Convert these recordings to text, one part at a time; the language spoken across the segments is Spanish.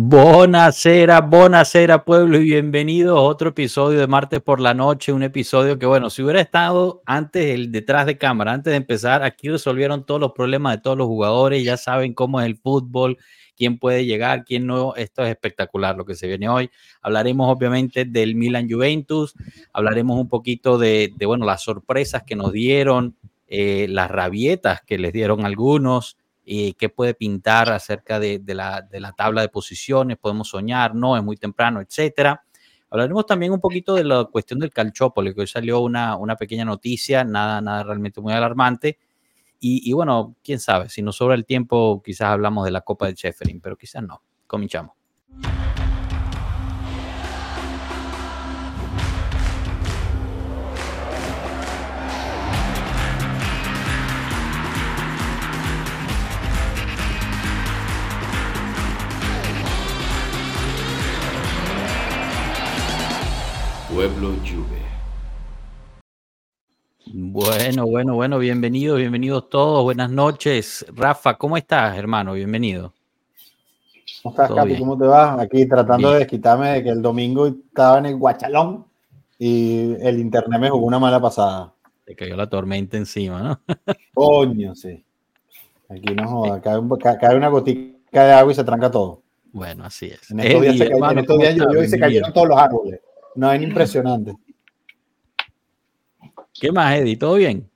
Buonasera, buonasera pueblo y bienvenidos a otro episodio de Martes por la Noche, un episodio que bueno, si hubiera estado antes el detrás de cámara, antes de empezar, aquí resolvieron todos los problemas de todos los jugadores, ya saben cómo es el fútbol, quién puede llegar, quién no, esto es espectacular lo que se viene hoy. Hablaremos obviamente del Milan Juventus, hablaremos un poquito de, bueno, las sorpresas que nos dieron, eh, las rabietas que les dieron algunos, eh, qué puede pintar acerca de, la, tabla de posiciones, podemos soñar, no, es muy temprano, etcétera. Hablaremos también un poquito de la cuestión del calchópoli, que hoy salió una, pequeña noticia, nada, nada realmente muy alarmante. Y, bueno, quién sabe, si nos sobra el tiempo, quizás hablamos de la Copa de Sheffield, pero quizás no. Cominchamos. Pueblo Juve. Bueno, bueno, bueno, bienvenidos, bienvenidos todos, buenas noches. Rafa, ¿cómo estás, hermano? Bienvenido. ¿Cómo estás, Capi? ¿Cómo te vas? Aquí tratando de desquitarme de que el domingo estaba en el Guachalón y el internet me jugó una mala pasada. Te cayó la tormenta encima, ¿no? Coño, sí. Aquí no joda, cae, una gotica de agua y se tranca todo. Bueno, así es. En estos días, se, en estos días llovió y se cayeron todos los árboles. No, es impresionante. ¿Qué más, Eddie? ¿Todo bien?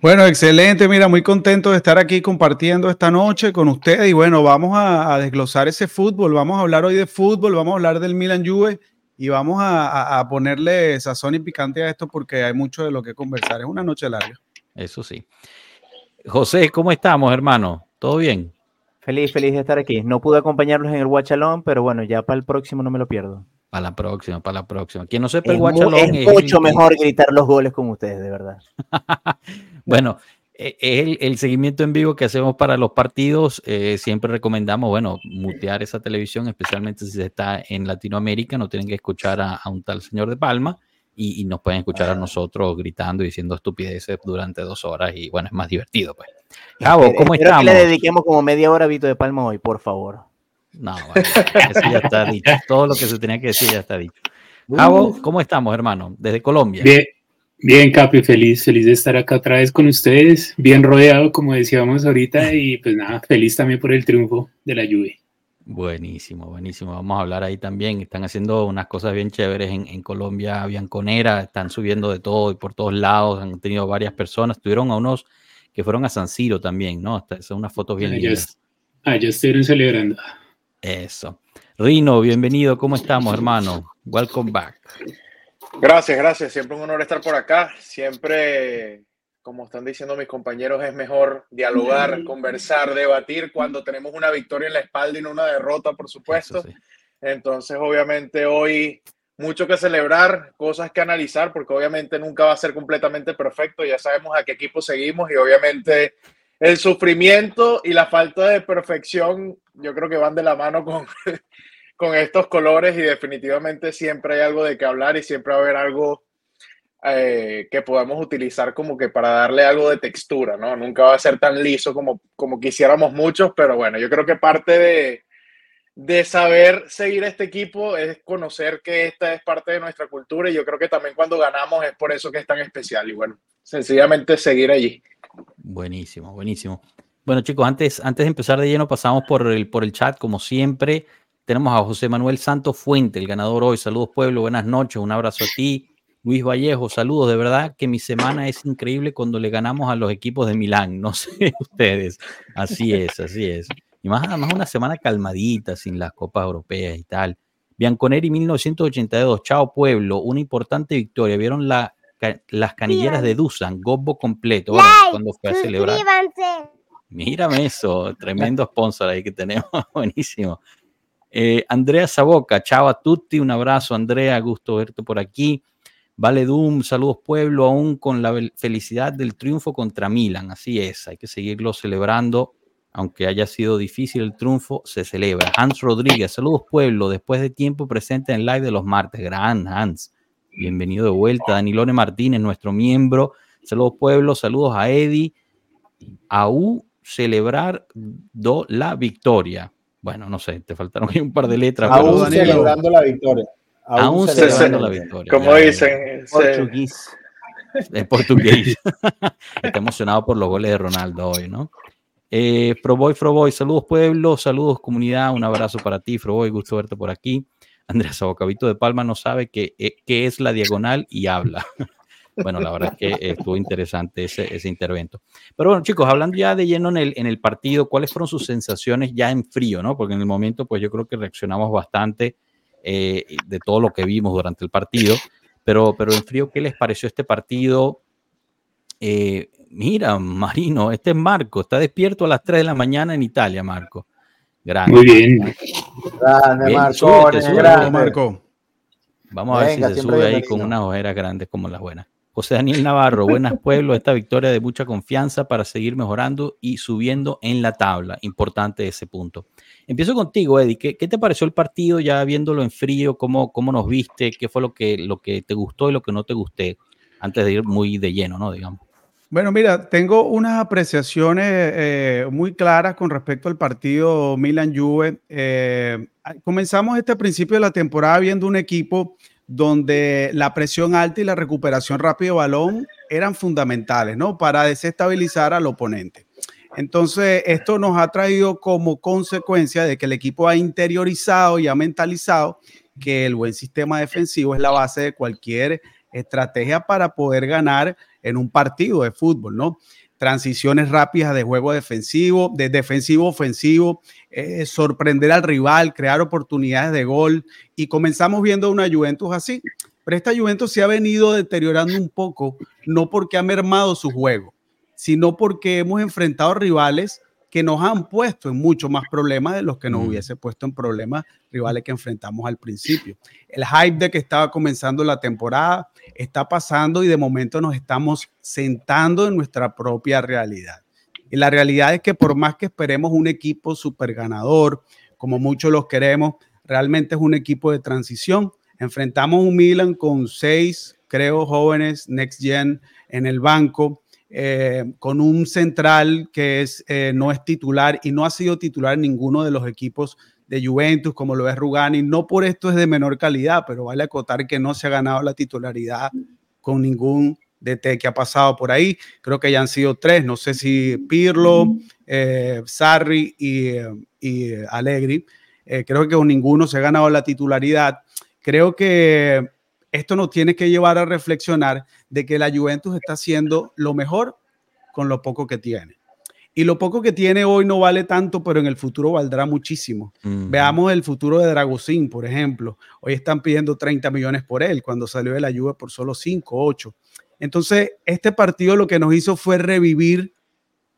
Bueno, excelente. Mira, muy contento de estar aquí compartiendo esta noche con ustedes. Y bueno, vamos a, desglosar ese fútbol. Vamos a hablar hoy de fútbol, vamos a hablar del Milan Juve y vamos a, ponerle sazón y picante a esto porque hay mucho de lo que conversar. Es una noche larga. Eso sí. José, ¿cómo estamos, hermano? ¿Todo bien? Feliz, feliz de estar aquí. No pude acompañarlos en el Guachalón, pero bueno, ya para el próximo no me lo pierdo. Para la próxima, para la próxima. Quien no sepa el guachalón es, mucho mejor gritar los goles con ustedes, de verdad. bueno, e, es el, seguimiento en vivo que hacemos para los partidos. Eh, siempre recomendamos, bueno, mutear esa televisión, especialmente si se está en Latinoamérica. No tienen que escuchar a, un tal señor de Palma y, nos pueden escuchar a nosotros gritando y diciendo estupideces durante dos horas. Y bueno, es más divertido, pues. Cabo, ¿cómo estamos? Que le dediquemos como media hora a Vito de Palma hoy, por favor. No, eso ya está dicho. Todo lo que se tenía que decir ya está dicho. Javo, ¿cómo estamos, hermano? Desde Colombia. Bien, bien, Capi, feliz, feliz de estar acá otra vez con ustedes, bien rodeado, como decíamos ahorita, y pues nada, feliz también por el triunfo de la lluvia. Buenísimo, buenísimo. Vamos a hablar ahí también. Están haciendo unas cosas bien chéveres en, en Colombia, Bianconera, están subiendo de todo y por todos lados. Han tenido varias personas. Tuvieron a unos que fueron a San Siro también, ¿no? Son unas fotos bien lindas. Ah, ya estuvieron celebrando. Eso. Rino, bienvenido. ¿Cómo estamos, hermano? Welcome back. Gracias, gracias. Siempre un honor estar por acá. Siempre, como están diciendo mis compañeros, es mejor dialogar, conversar, debatir cuando tenemos una victoria en la espalda y no una derrota, por supuesto. Entonces, obviamente, hoy mucho que celebrar, cosas que analizar, porque obviamente nunca va a ser completamente perfecto. Ya sabemos a qué equipo seguimos y obviamente el sufrimiento y la falta de perfección yo creo que van de la mano con, con estos colores y definitivamente siempre hay algo de qué hablar y siempre va a haber algo eh, que podamos utilizar como que para darle algo de textura, ¿no? Nunca va a ser tan liso como, como quisiéramos muchos, pero bueno, yo creo que parte de, de saber seguir este equipo es conocer que esta es parte de nuestra cultura y yo creo que también cuando ganamos es por eso que es tan especial y bueno, sencillamente seguir allí. Buenísimo, buenísimo. Bueno, chicos, antes, antes de empezar de lleno, pasamos por el, por el chat, como siempre. Tenemos a José Manuel Santos Fuente, el ganador hoy. Saludos, pueblo, buenas noches, un abrazo a ti. Luis Vallejo, saludos. De verdad que mi semana es increíble cuando le ganamos a los equipos de Milán. No sé ustedes. Así es, así es. Y más, más una semana calmadita, sin las copas europeas y tal. Bianconeri 1982, chao pueblo, una importante victoria. ¿Vieron la, las canilleras de Dusan? Gobbo completo. cuando fue a celebrar. Mírame eso, tremendo sponsor ahí que tenemos, buenísimo. Eh, Andrea Saboca, chao a tutti, un abrazo Andrea, gusto verte por aquí. Vale Doom, saludos pueblo, aún con la felicidad del triunfo contra Milan, así es, hay que seguirlo celebrando, aunque haya sido difícil el triunfo, se celebra. Hans Rodríguez, saludos pueblo, después de tiempo presente en live de los martes, gran Hans, bienvenido de vuelta. Danilone Martínez, nuestro miembro, saludos pueblo, saludos a Eddie, a U celebrar la victoria. Bueno, no sé, te faltaron un par de letras. Aún celebrando la victoria. Aún, celebrando la victoria. Como dicen. Portugués. En portugués. Está emocionado por los goles de Ronaldo hoy, ¿no? Eh, Froboy, Froboy, saludos pueblo, saludos comunidad, un abrazo para ti, Froboy, gusto verte por aquí. Andrés Abocabito de Palma no sabe qué, eh, qué es la diagonal y habla. bueno, la verdad es que estuvo interesante ese, intervento. Pero bueno, chicos, hablando ya de lleno en el, en el partido, ¿cuáles fueron sus sensaciones ya en frío, no? Porque en el momento, pues yo creo que reaccionamos bastante eh, de todo lo que vimos durante el partido. Pero, pero en frío, ¿qué les pareció este partido? Eh, mira, Marino, este es Marco, está despierto a las 3 de la mañana en Italia, Marco. Grande. Muy bien. Grande, Marco. Marco. Vamos a ver si se sube ahí con unas ojeras grandes como las buenas. José Daniel Navarro, buenas pueblos, esta victoria de mucha confianza para seguir mejorando y subiendo en la tabla. Importante ese punto. Empiezo contigo, Eddie. ¿Qué, te pareció el partido ya viéndolo en frío? ¿Cómo, cómo nos viste? ¿Qué fue lo que, lo que te gustó y lo que no te gusté? Antes de ir muy de lleno, ¿no? Digamos. Bueno, mira, tengo unas apreciaciones eh, muy claras con respecto al partido Milan-Juve. Eh, comenzamos este principio de la temporada viendo un equipo donde la presión alta y la recuperación rápida de balón eran fundamentales, ¿no? Para desestabilizar al oponente. Entonces, esto nos ha traído como consecuencia de que el equipo ha interiorizado y ha mentalizado que el buen sistema defensivo es la base de cualquier estrategia para poder ganar en un partido de fútbol, ¿no? Transiciones rápidas de juego defensivo, de defensivo ofensivo, eh, sorprender al rival, crear oportunidades de gol y comenzamos viendo una Juventus así. Pero esta Juventus se ha venido deteriorando un poco, no porque ha mermado su juego, sino porque hemos enfrentado rivales que nos han puesto en mucho más problemas de los que nos hubiese puesto en problemas rivales que enfrentamos al principio. El hype de que estaba comenzando la temporada está pasando y de momento nos estamos sentando en nuestra propia realidad. Y la realidad es que por más que esperemos un equipo super ganador, como muchos los queremos, realmente es un equipo de transición. Enfrentamos un Milan con seis, creo, jóvenes Next Gen en el banco eh, con un central que es, eh, no es titular y no ha sido titular en ninguno de los equipos de Juventus, como lo es Rugani. No por esto es de menor calidad, pero vale acotar que no se ha ganado la titularidad con ningún DT que ha pasado por ahí. Creo que ya han sido tres, no sé si Pirlo, eh, Sarri y, y Allegri. creo que con ninguno se ha ganado la titularidad. Creo que esto nos tiene que llevar a reflexionar de que la Juventus está haciendo lo mejor con lo poco que tiene. Y lo poco que tiene hoy no vale tanto, pero en el futuro valdrá muchísimo. Veamos el futuro de Dragosín, por ejemplo. Hoy están pidiendo 30 millones por él, cuando salió de la Juve por solo 5, 8. Entonces, este partido lo que nos hizo fue revivir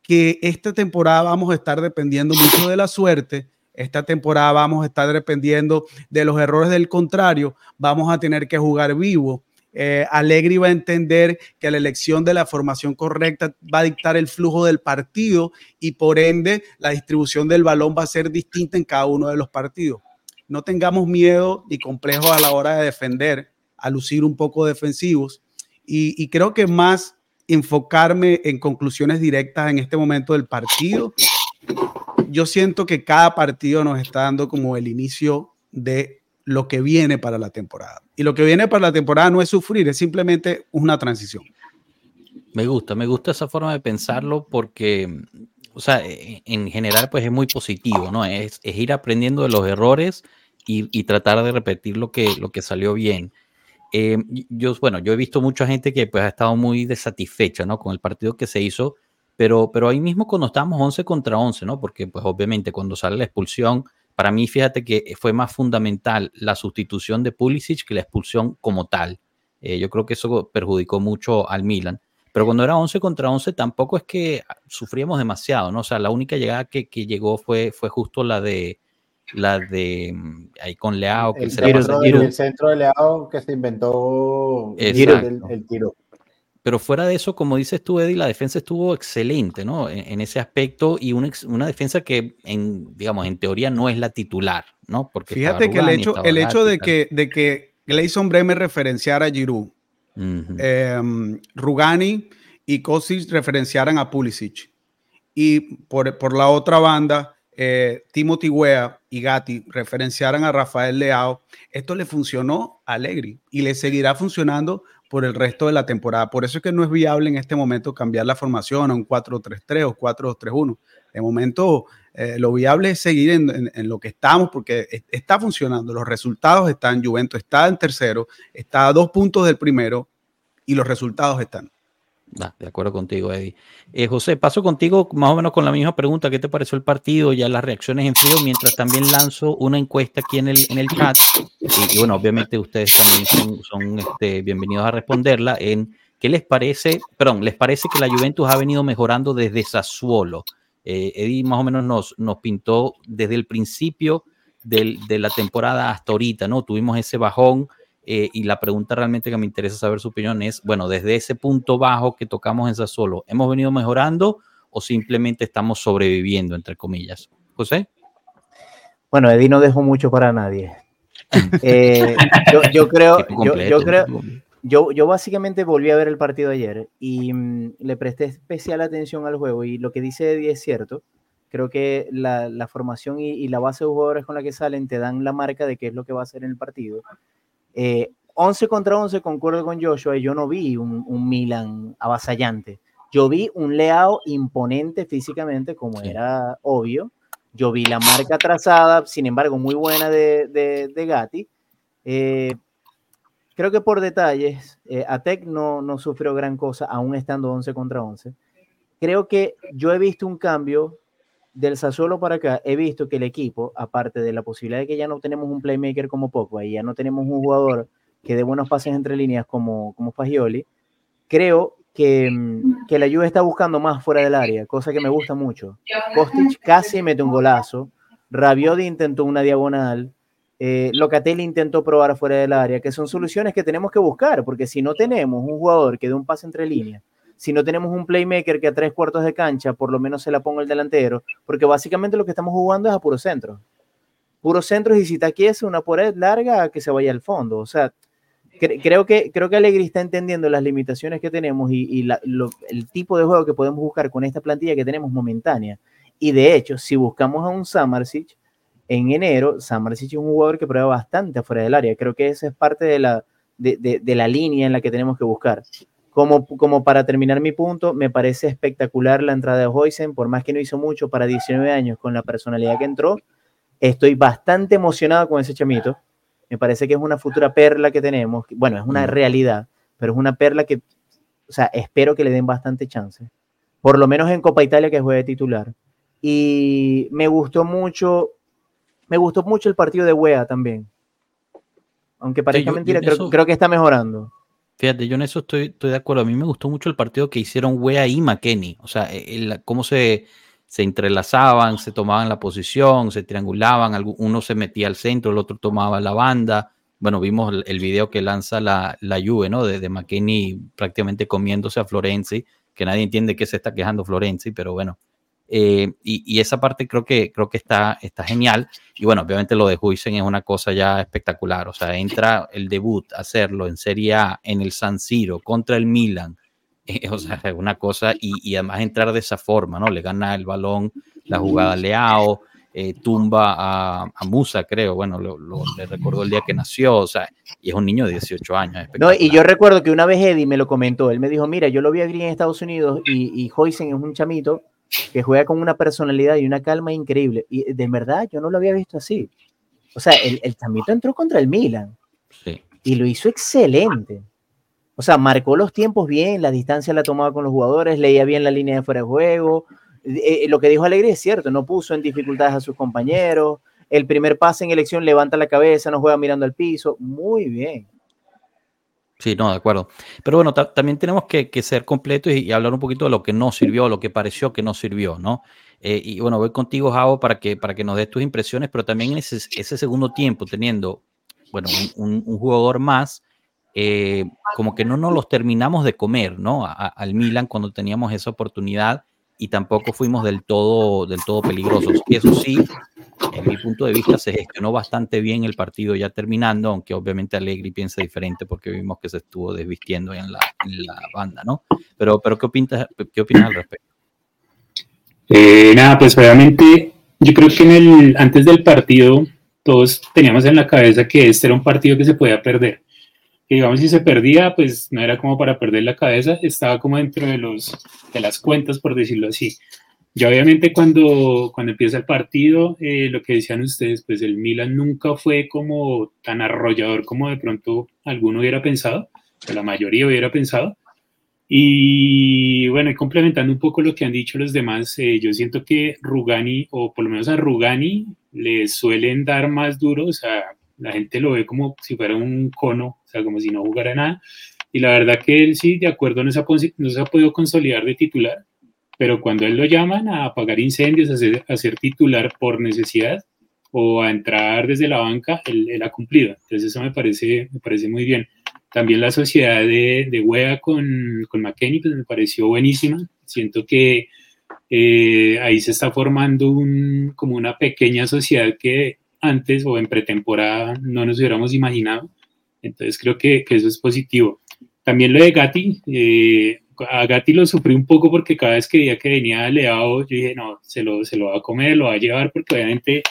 que esta temporada vamos a estar dependiendo mucho de la suerte esta temporada vamos a estar dependiendo de los errores del contrario, vamos a tener que jugar vivo. Eh, Alegri va a entender que la elección de la formación correcta va a dictar el flujo del partido y por ende la distribución del balón va a ser distinta en cada uno de los partidos. No tengamos miedo y complejos a la hora de defender, a lucir un poco defensivos y, y creo que más enfocarme en conclusiones directas en este momento del partido yo siento que cada partido nos está dando como el inicio de lo que viene para la temporada. Y lo que viene para la temporada no es sufrir, es simplemente una transición. Me gusta, me gusta esa forma de pensarlo porque, o sea, en general pues es muy positivo, ¿no? Es, ir aprendiendo de los errores y, tratar de repetir lo que, lo que salió bien. Eh, yo, bueno, yo he visto mucha gente que pues ha estado muy desatisfecha, ¿no? Con el partido que se hizo pero, pero ahí mismo cuando estábamos 11 contra 11, ¿no? Porque pues obviamente cuando sale la expulsión, para mí fíjate que fue más fundamental la sustitución de Pulisic que la expulsión como tal. Eh, yo creo que eso perjudicó mucho al Milan. Pero cuando era 11 contra 11 tampoco es que sufríamos demasiado, ¿no? O sea, la única llegada que, que llegó fue, fue justo la de la de mm, ahí con Leao que el, se centro, el centro de Leao que se inventó el, el, tiro. Pero fuera de eso, como dices tú, Eddie, la defensa estuvo excelente, ¿no? En, ese aspecto y una, una, defensa que, en, digamos, en teoría no es la titular, ¿no? Porque Fíjate que el hecho, el hecho de, que, de que Gleison Bremer referenciara a Giroud, em, Rugani y Kosic referenciaran a Pulisic. Y por, por la otra banda, eh, Timothy Wea y Gatti referenciaran a Rafael Leao, esto le funcionó a Allegri y le seguirá funcionando por el resto de la temporada. Por eso es que no es viable en este momento cambiar la formación a un 4-3-3 o 4-2-3-1. De momento, eh, lo viable es seguir en, lo que estamos porque está funcionando. Los resultados están. Juventus está en tercero, está a dos puntos del primero y los resultados están de acuerdo contigo, Eddie. Eh, José, paso contigo más o menos con la misma pregunta. ¿Qué te pareció el partido? Ya las reacciones en frío, mientras también lanzo una encuesta aquí en el, en el chat. Y, bueno, obviamente ustedes también son, este, bienvenidos a responderla. En qué les parece, perdón, les parece que la Juventus ha venido mejorando desde Sassuolo. Eh, Eddie más o menos nos, nos pintó desde el principio del, de la temporada hasta ahorita, ¿no? Tuvimos ese bajón eh, y la pregunta realmente que me interesa saber su opinión es, bueno, desde ese punto bajo que tocamos en Sassuolo, ¿hemos venido mejorando o simplemente estamos sobreviviendo, entre comillas? José. Bueno, Eddie no dejó mucho para nadie. Eh, yo, creo, yo, creo, yo, yo, básicamente volví a ver el partido ayer y mm, le presté especial atención al juego y lo que dice Eddie es cierto. Creo que la, la formación y, y, la base de jugadores con la que salen te dan la marca de qué es lo que va a hacer en el partido. 11 eh, contra 11, concuerdo con Joshua, yo no vi un, Milan avasallante. Yo vi un Leao imponente físicamente, como era obvio. Yo vi la marca trazada, sin embargo, muy buena de, de, Gatti. Eh, creo que por detalles, eh, Atec no, no sufrió gran cosa, aún estando 11 contra 11. Creo que yo he visto un cambio del Sassuolo para acá, he visto que el equipo, aparte de la posibilidad de que ya no tenemos un playmaker como Pogba y ya no tenemos un jugador que dé buenos pases entre líneas como, como Fagioli, creo que, mm, que la Juve está buscando más fuera del área, cosa que me gusta mucho. Kostic casi mete un golazo, Rabiodi intentó una diagonal, eh, Locatelli intentó probar fuera del área, que son soluciones que tenemos que buscar, porque si no tenemos un jugador que dé un pase entre líneas, si no tenemos un playmaker que a tres cuartos de cancha por lo menos se la ponga el delantero, porque básicamente lo que estamos jugando es a puro centro. Puro centro y si te es una pared larga que se vaya al fondo. O sea, creo, que, creo que Alegri está entendiendo las limitaciones que tenemos y, el tipo de juego que podemos buscar con esta plantilla que tenemos momentánea. Y de hecho, si buscamos a un Samarsic en enero, Samarsic es un jugador que prueba bastante afuera del área. Creo que esa es parte de la, de la línea en la que tenemos que buscar. Como, como para terminar mi punto, me parece espectacular la entrada de Hoysen, por más que no hizo mucho para 19 años con la personalidad que entró. Estoy bastante emocionado con ese chamito. Me parece que es una futura perla que tenemos. Bueno, es una mm. realidad, pero es una perla que, o sea, espero que le den bastante chance. Por lo menos en Copa Italia que juegue titular. Y me gustó mucho, me gustó mucho el partido de Wea también. Aunque parezca mentira, creo que está mejorando. Fíjate, yo en eso estoy, estoy de acuerdo. A mí me gustó mucho el partido que hicieron Wea y McKenny. O sea, el, cómo se, se entrelazaban, se tomaban la posición, se triangulaban. Uno se metía al centro, el otro tomaba la banda. Bueno, vimos el, video que lanza la, la Juve, ¿no? De, de prácticamente comiéndose a Florenzi, que nadie entiende qué se está quejando Florenzi, pero bueno, eh, y, esa parte creo que, creo que está, está genial. Y bueno, obviamente lo de Huisen es una cosa ya espectacular. O sea, entra el debut, hacerlo en Serie A en el San Siro contra el Milan. o sea, es una cosa. Y, además entrar de esa forma, ¿no? Le gana el balón, la jugada Leao, eh, tumba a, Musa, creo. Bueno, lo, le recuerdo el día que nació. O sea, y es un niño de 18 años. No, y yo recuerdo que una vez Eddie me lo comentó. Él me dijo: Mira, yo lo vi aquí en Estados Unidos y, y es un chamito que juega con una personalidad y una calma increíble. Y de verdad, yo no lo había visto así. O sea, el, el Chamito entró contra el Milan y lo hizo excelente. O sea, marcó los tiempos bien, la distancia la tomaba con los jugadores, leía bien la línea de fuera de juego. Eh, lo que dijo Alegre es cierto, no puso en dificultades a sus compañeros. El primer pase en elección levanta la cabeza, no juega mirando al piso. Muy bien. Sí, no, de acuerdo. Pero bueno, también tenemos que, ser completos y, hablar un poquito de lo que no sirvió, lo que pareció que no sirvió, ¿no? Eh, y bueno, voy contigo, Javo, para que, para que nos des tus impresiones, pero también ese, ese segundo tiempo, teniendo, bueno, un, jugador más, eh, como que no nos los terminamos de comer, ¿no? al Milan cuando teníamos esa oportunidad y tampoco fuimos del todo, del todo peligrosos. Y eso sí, en mi punto de vista, se gestionó bastante bien el partido ya terminando, aunque obviamente Allegri piensa diferente porque vimos que se estuvo desvistiendo en la, en la banda, ¿no? Pero, pero ¿qué, opinas, ¿qué opinas al respecto? Eh, nada, pues obviamente Yo creo que en el, antes del partido todos teníamos en la cabeza que este era un partido que se podía perder. Que digamos, si se perdía, pues no era como para perder la cabeza, estaba como dentro de, los, de las cuentas, por decirlo así. Y obviamente cuando, cuando empieza el partido, eh, lo que decían ustedes, pues el Milan nunca fue como tan arrollador como de pronto alguno hubiera pensado, o la mayoría hubiera pensado. Y bueno, y complementando un poco lo que han dicho los demás, eh, yo siento que Rugani, o por lo menos a Rugani, le suelen dar más duro, o sea, la gente lo ve como si fuera un cono, o sea, como si no jugara nada. Y la verdad que él sí, de acuerdo, no se ha, no se ha podido consolidar de titular, pero cuando él lo llaman a apagar incendios, a ser, titular por necesidad o a entrar desde la banca, él, él, ha cumplido. Entonces eso me parece, me parece muy bien. También la sociedad de, de Wea con, con McKenny pues me pareció buenísima. Siento que eh, ahí se está formando un, como una pequeña sociedad que antes o en pretemporada no nos hubiéramos imaginado. Entonces creo que, que eso es positivo. También lo de Gatti, eh, a Gatti lo sufrí un poco porque cada vez que veía que venía Leao, yo dije, no, se lo, se lo va a comer, lo va a llevar, porque obviamente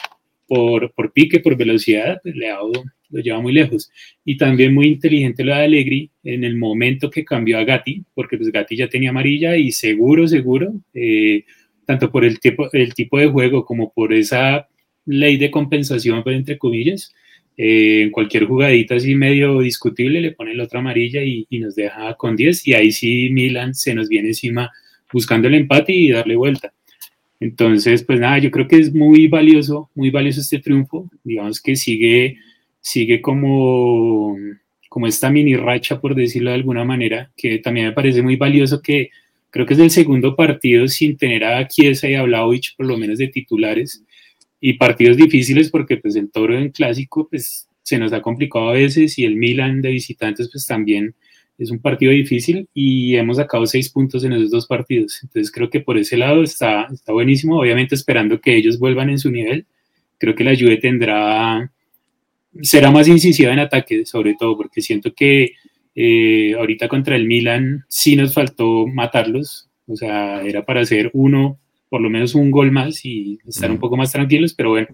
por, por pique, por velocidad, pues Leao lo lleva muy lejos. Y también muy inteligente lo de Allegri en el momento que cambió a Gatti, porque pues Gatti ya tenía amarilla y seguro, seguro, eh, tanto por el tipo, el tipo de juego como por esa ley de compensación, pues, entre comillas, eh, en cualquier jugadita así medio discutible le pone la otra amarilla y, nos deja con 10 y ahí sí Milan se nos viene encima buscando el empate y darle vuelta. Entonces, pues nada, yo creo que es muy valioso, muy valioso este triunfo. Digamos que sigue sigue como, como esta mini racha, por decirlo de alguna manera, que también me parece muy valioso que creo que es el segundo partido sin tener a Chiesa y a Vlaovic por lo menos de titulares y partidos difíciles porque pues el Toro en clásico pues se nos ha complicado a veces y el Milan de visitantes pues también es un partido difícil y hemos sacado seis puntos en esos dos partidos. Entonces creo que por ese lado está, está buenísimo, obviamente esperando que ellos vuelvan en su nivel. Creo que la Juve tendrá será más incisiva en ataque, sobre todo, porque siento que eh, ahorita contra el Milan sí nos faltó matarlos, o sea, era para hacer uno, por lo menos un gol más y estar un poco más tranquilos, pero bueno,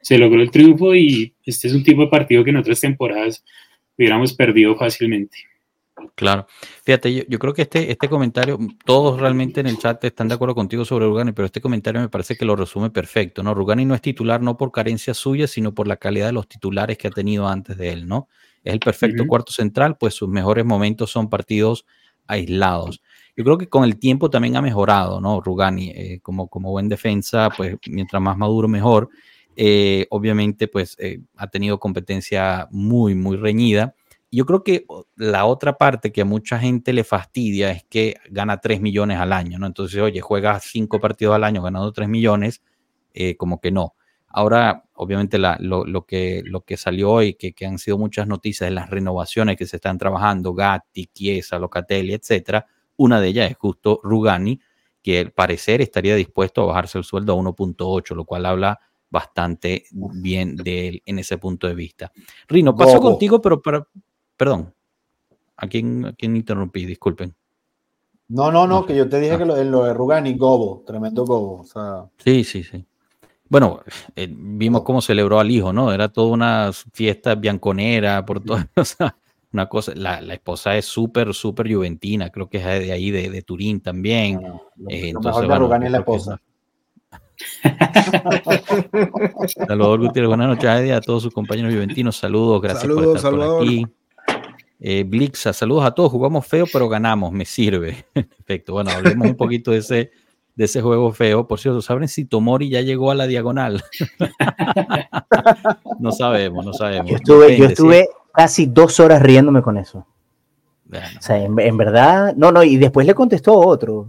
se logró el triunfo y este es un tipo de partido que en otras temporadas hubiéramos perdido fácilmente. Claro. Fíjate, yo, creo que este, este comentario, todos realmente en el chat están de acuerdo contigo sobre Rugani, pero este comentario me parece que lo resume perfecto, ¿no? Rugani no es titular no por carencia suya, sino por la calidad de los titulares que ha tenido antes de él, ¿no? Es el perfecto cuarto central, pues sus mejores momentos son partidos aislados. Yo creo que con el tiempo también ha mejorado, ¿no? Rugani, eh, como, como buen defensa, pues mientras más maduro, mejor. Eh, obviamente, pues eh, ha tenido competencia muy, muy reñida yo creo que la otra parte que a mucha gente le fastidia es que gana 3 millones al año, ¿no? Entonces, oye, juegas 5 partidos al año ganando 3 millones, eh, como que no. Ahora, obviamente, lo, que, lo que salió hoy, que, que, han sido muchas noticias de las renovaciones que se están trabajando, Gatti, Chiesa, Locatelli, etcétera, una de ellas es justo Rugani, que al parecer estaría dispuesto a bajarse el sueldo a 1.8, lo cual habla bastante bien de él en ese punto de vista. Rino, paso contigo, pero para, Perdón. ¿A quién, interrumpí? Disculpen. No, no, no, que yo te dije que lo, lo, de Rugani, Gobo, tremendo Gobo. Sí, sí, sí. Bueno, eh, vimos cómo celebró al hijo, ¿no? Era toda una fiesta bianconera, por todo, o sea, una cosa, la, esposa es súper, súper juventina, creo que es de ahí, de, Turín también. Eh, entonces, mejor Rugani es la esposa. Salvador Gutiérrez, buenas noches a todos sus compañeros juventinos, saludos, gracias por estar por aquí. Eh, Blixa, saludos a todos. Jugamos feo, pero ganamos. Me sirve. Perfecto. Bueno, hablemos un poquito de ese, de ese juego feo. Por cierto, ¿saben si Tomori ya llegó a la diagonal? no sabemos, no sabemos. Yo estuve, casi dos horas riéndome con eso. O sea, en, en, verdad, no, no, y después le contestó otro.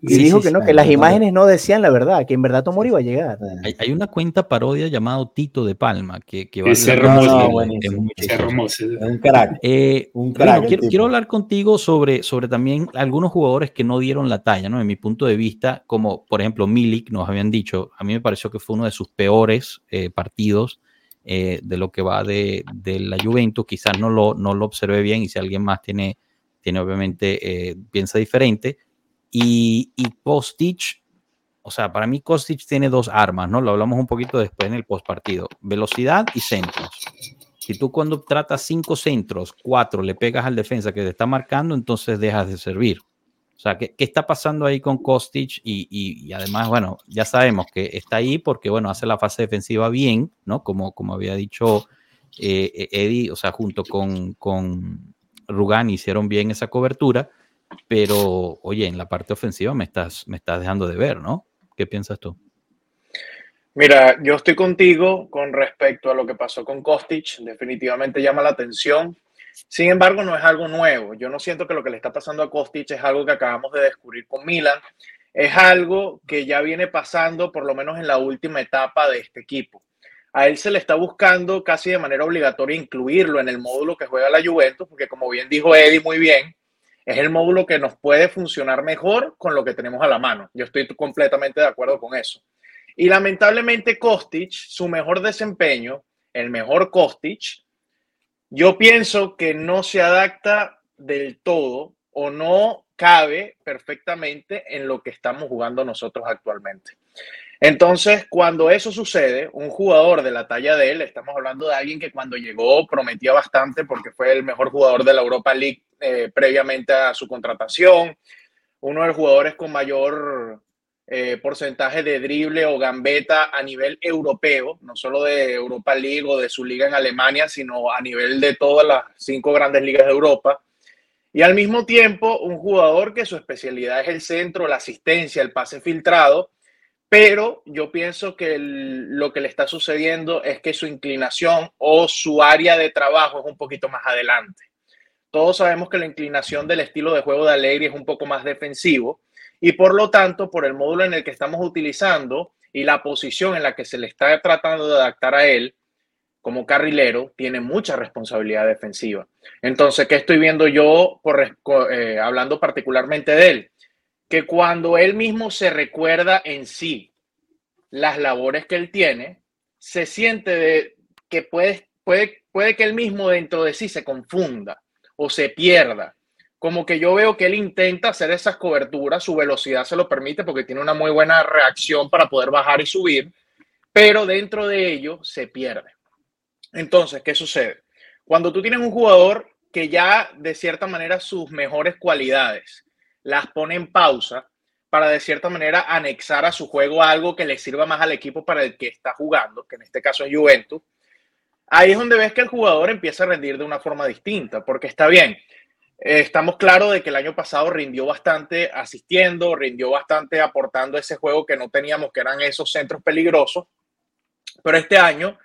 Y dijo que no, que las imágenes no decían la verdad, que en verdad Tomori iba a llegar. Hay, una cuenta parodia llamado Tito de Palma, que, que va es hermoso, es, hermoso. Un crack. Eh, un crack quiero, hablar contigo sobre, sobre también algunos jugadores que no dieron la talla, ¿no? En mi punto de vista, como por ejemplo Milik, nos habían dicho, a mí me pareció que fue uno de sus peores eh, partidos eh, de lo que va de, de, la Juventus. Quizás no lo, no lo observé bien y si alguien más tiene, tiene obviamente, piensa diferente y, y o sea, para mí Kostic tiene dos armas, ¿no? Lo hablamos un poquito después en el postpartido. Velocidad y centros. Si tú cuando tratas cinco centros, cuatro, le pegas al defensa que te está marcando, entonces dejas de servir. O sea, ¿qué, qué está pasando ahí con Kostic? Y, y, además, bueno, ya sabemos que está ahí porque, bueno, hace la fase defensiva bien, ¿no? Como, como había dicho eh, Eddie, o sea, junto con, con Rugan hicieron bien esa cobertura, pero, oye, en la parte ofensiva me estás, me estás dejando de ver, ¿no? ¿Qué piensas tú? Mira, yo estoy contigo con respecto a lo que pasó con Kostic. Definitivamente llama la atención. Sin embargo, no es algo nuevo. Yo no siento que lo que le está pasando a Kostic es algo que acabamos de descubrir con Milan. Es algo que ya viene pasando por lo menos en la última etapa de este equipo. A él se le está buscando casi de manera obligatoria incluirlo en el módulo que juega la Juventus, porque como bien dijo Eddie muy bien, es el módulo que nos puede funcionar mejor con lo que tenemos a la mano. Yo estoy completamente de acuerdo con eso. Y lamentablemente Kostic, su mejor desempeño, el mejor Kostic, yo pienso que no se adapta del todo o no cabe perfectamente en lo que estamos jugando nosotros actualmente. Entonces, cuando eso sucede, un jugador de la talla de él, estamos hablando de alguien que cuando llegó prometía bastante porque fue el mejor jugador de la Europa League eh, previamente a su contratación, uno de los jugadores con mayor eh, porcentaje de drible o gambeta a nivel europeo, no solo de Europa League o de su liga en Alemania, sino a nivel de todas las cinco grandes ligas de Europa. Y al mismo tiempo, un jugador que su especialidad es el centro, la asistencia, el pase filtrado, pero yo pienso que lo que le está sucediendo es que su inclinación o su área de trabajo es un poquito más adelante. Todos sabemos que la inclinación del estilo de juego de Allegri es un poco más defensivo y por lo tanto, por el módulo en el que estamos utilizando y la posición en la que se le está tratando de adaptar a él como carrilero, tiene mucha responsabilidad defensiva. Entonces, ¿qué estoy viendo yo eh, hablando particularmente de él? Que cuando él mismo se recuerda en sí las labores que él tiene, se siente de que puede, puede, puede que él mismo dentro de sí se confunda o se pierda como que yo veo que él intenta hacer esas coberturas, su velocidad se lo permite porque tiene una muy buena reacción para poder bajar y subir, pero dentro de ello se pierde. Entonces, ¿qué sucede? Cuando tú tienes un jugador que ya de cierta manera sus mejores cualidades las pone en pausa para de cierta manera anexar a su juego algo que le sirva más al equipo para el que está jugando, que en este caso es Juventus, ahí es donde ves que el jugador empieza a rendir de una forma distinta, porque está bien, eh, estamos claros de que el año pasado rindió bastante asistiendo, rindió bastante aportando ese juego que no teníamos, que eran esos centros peligrosos. Pero este año,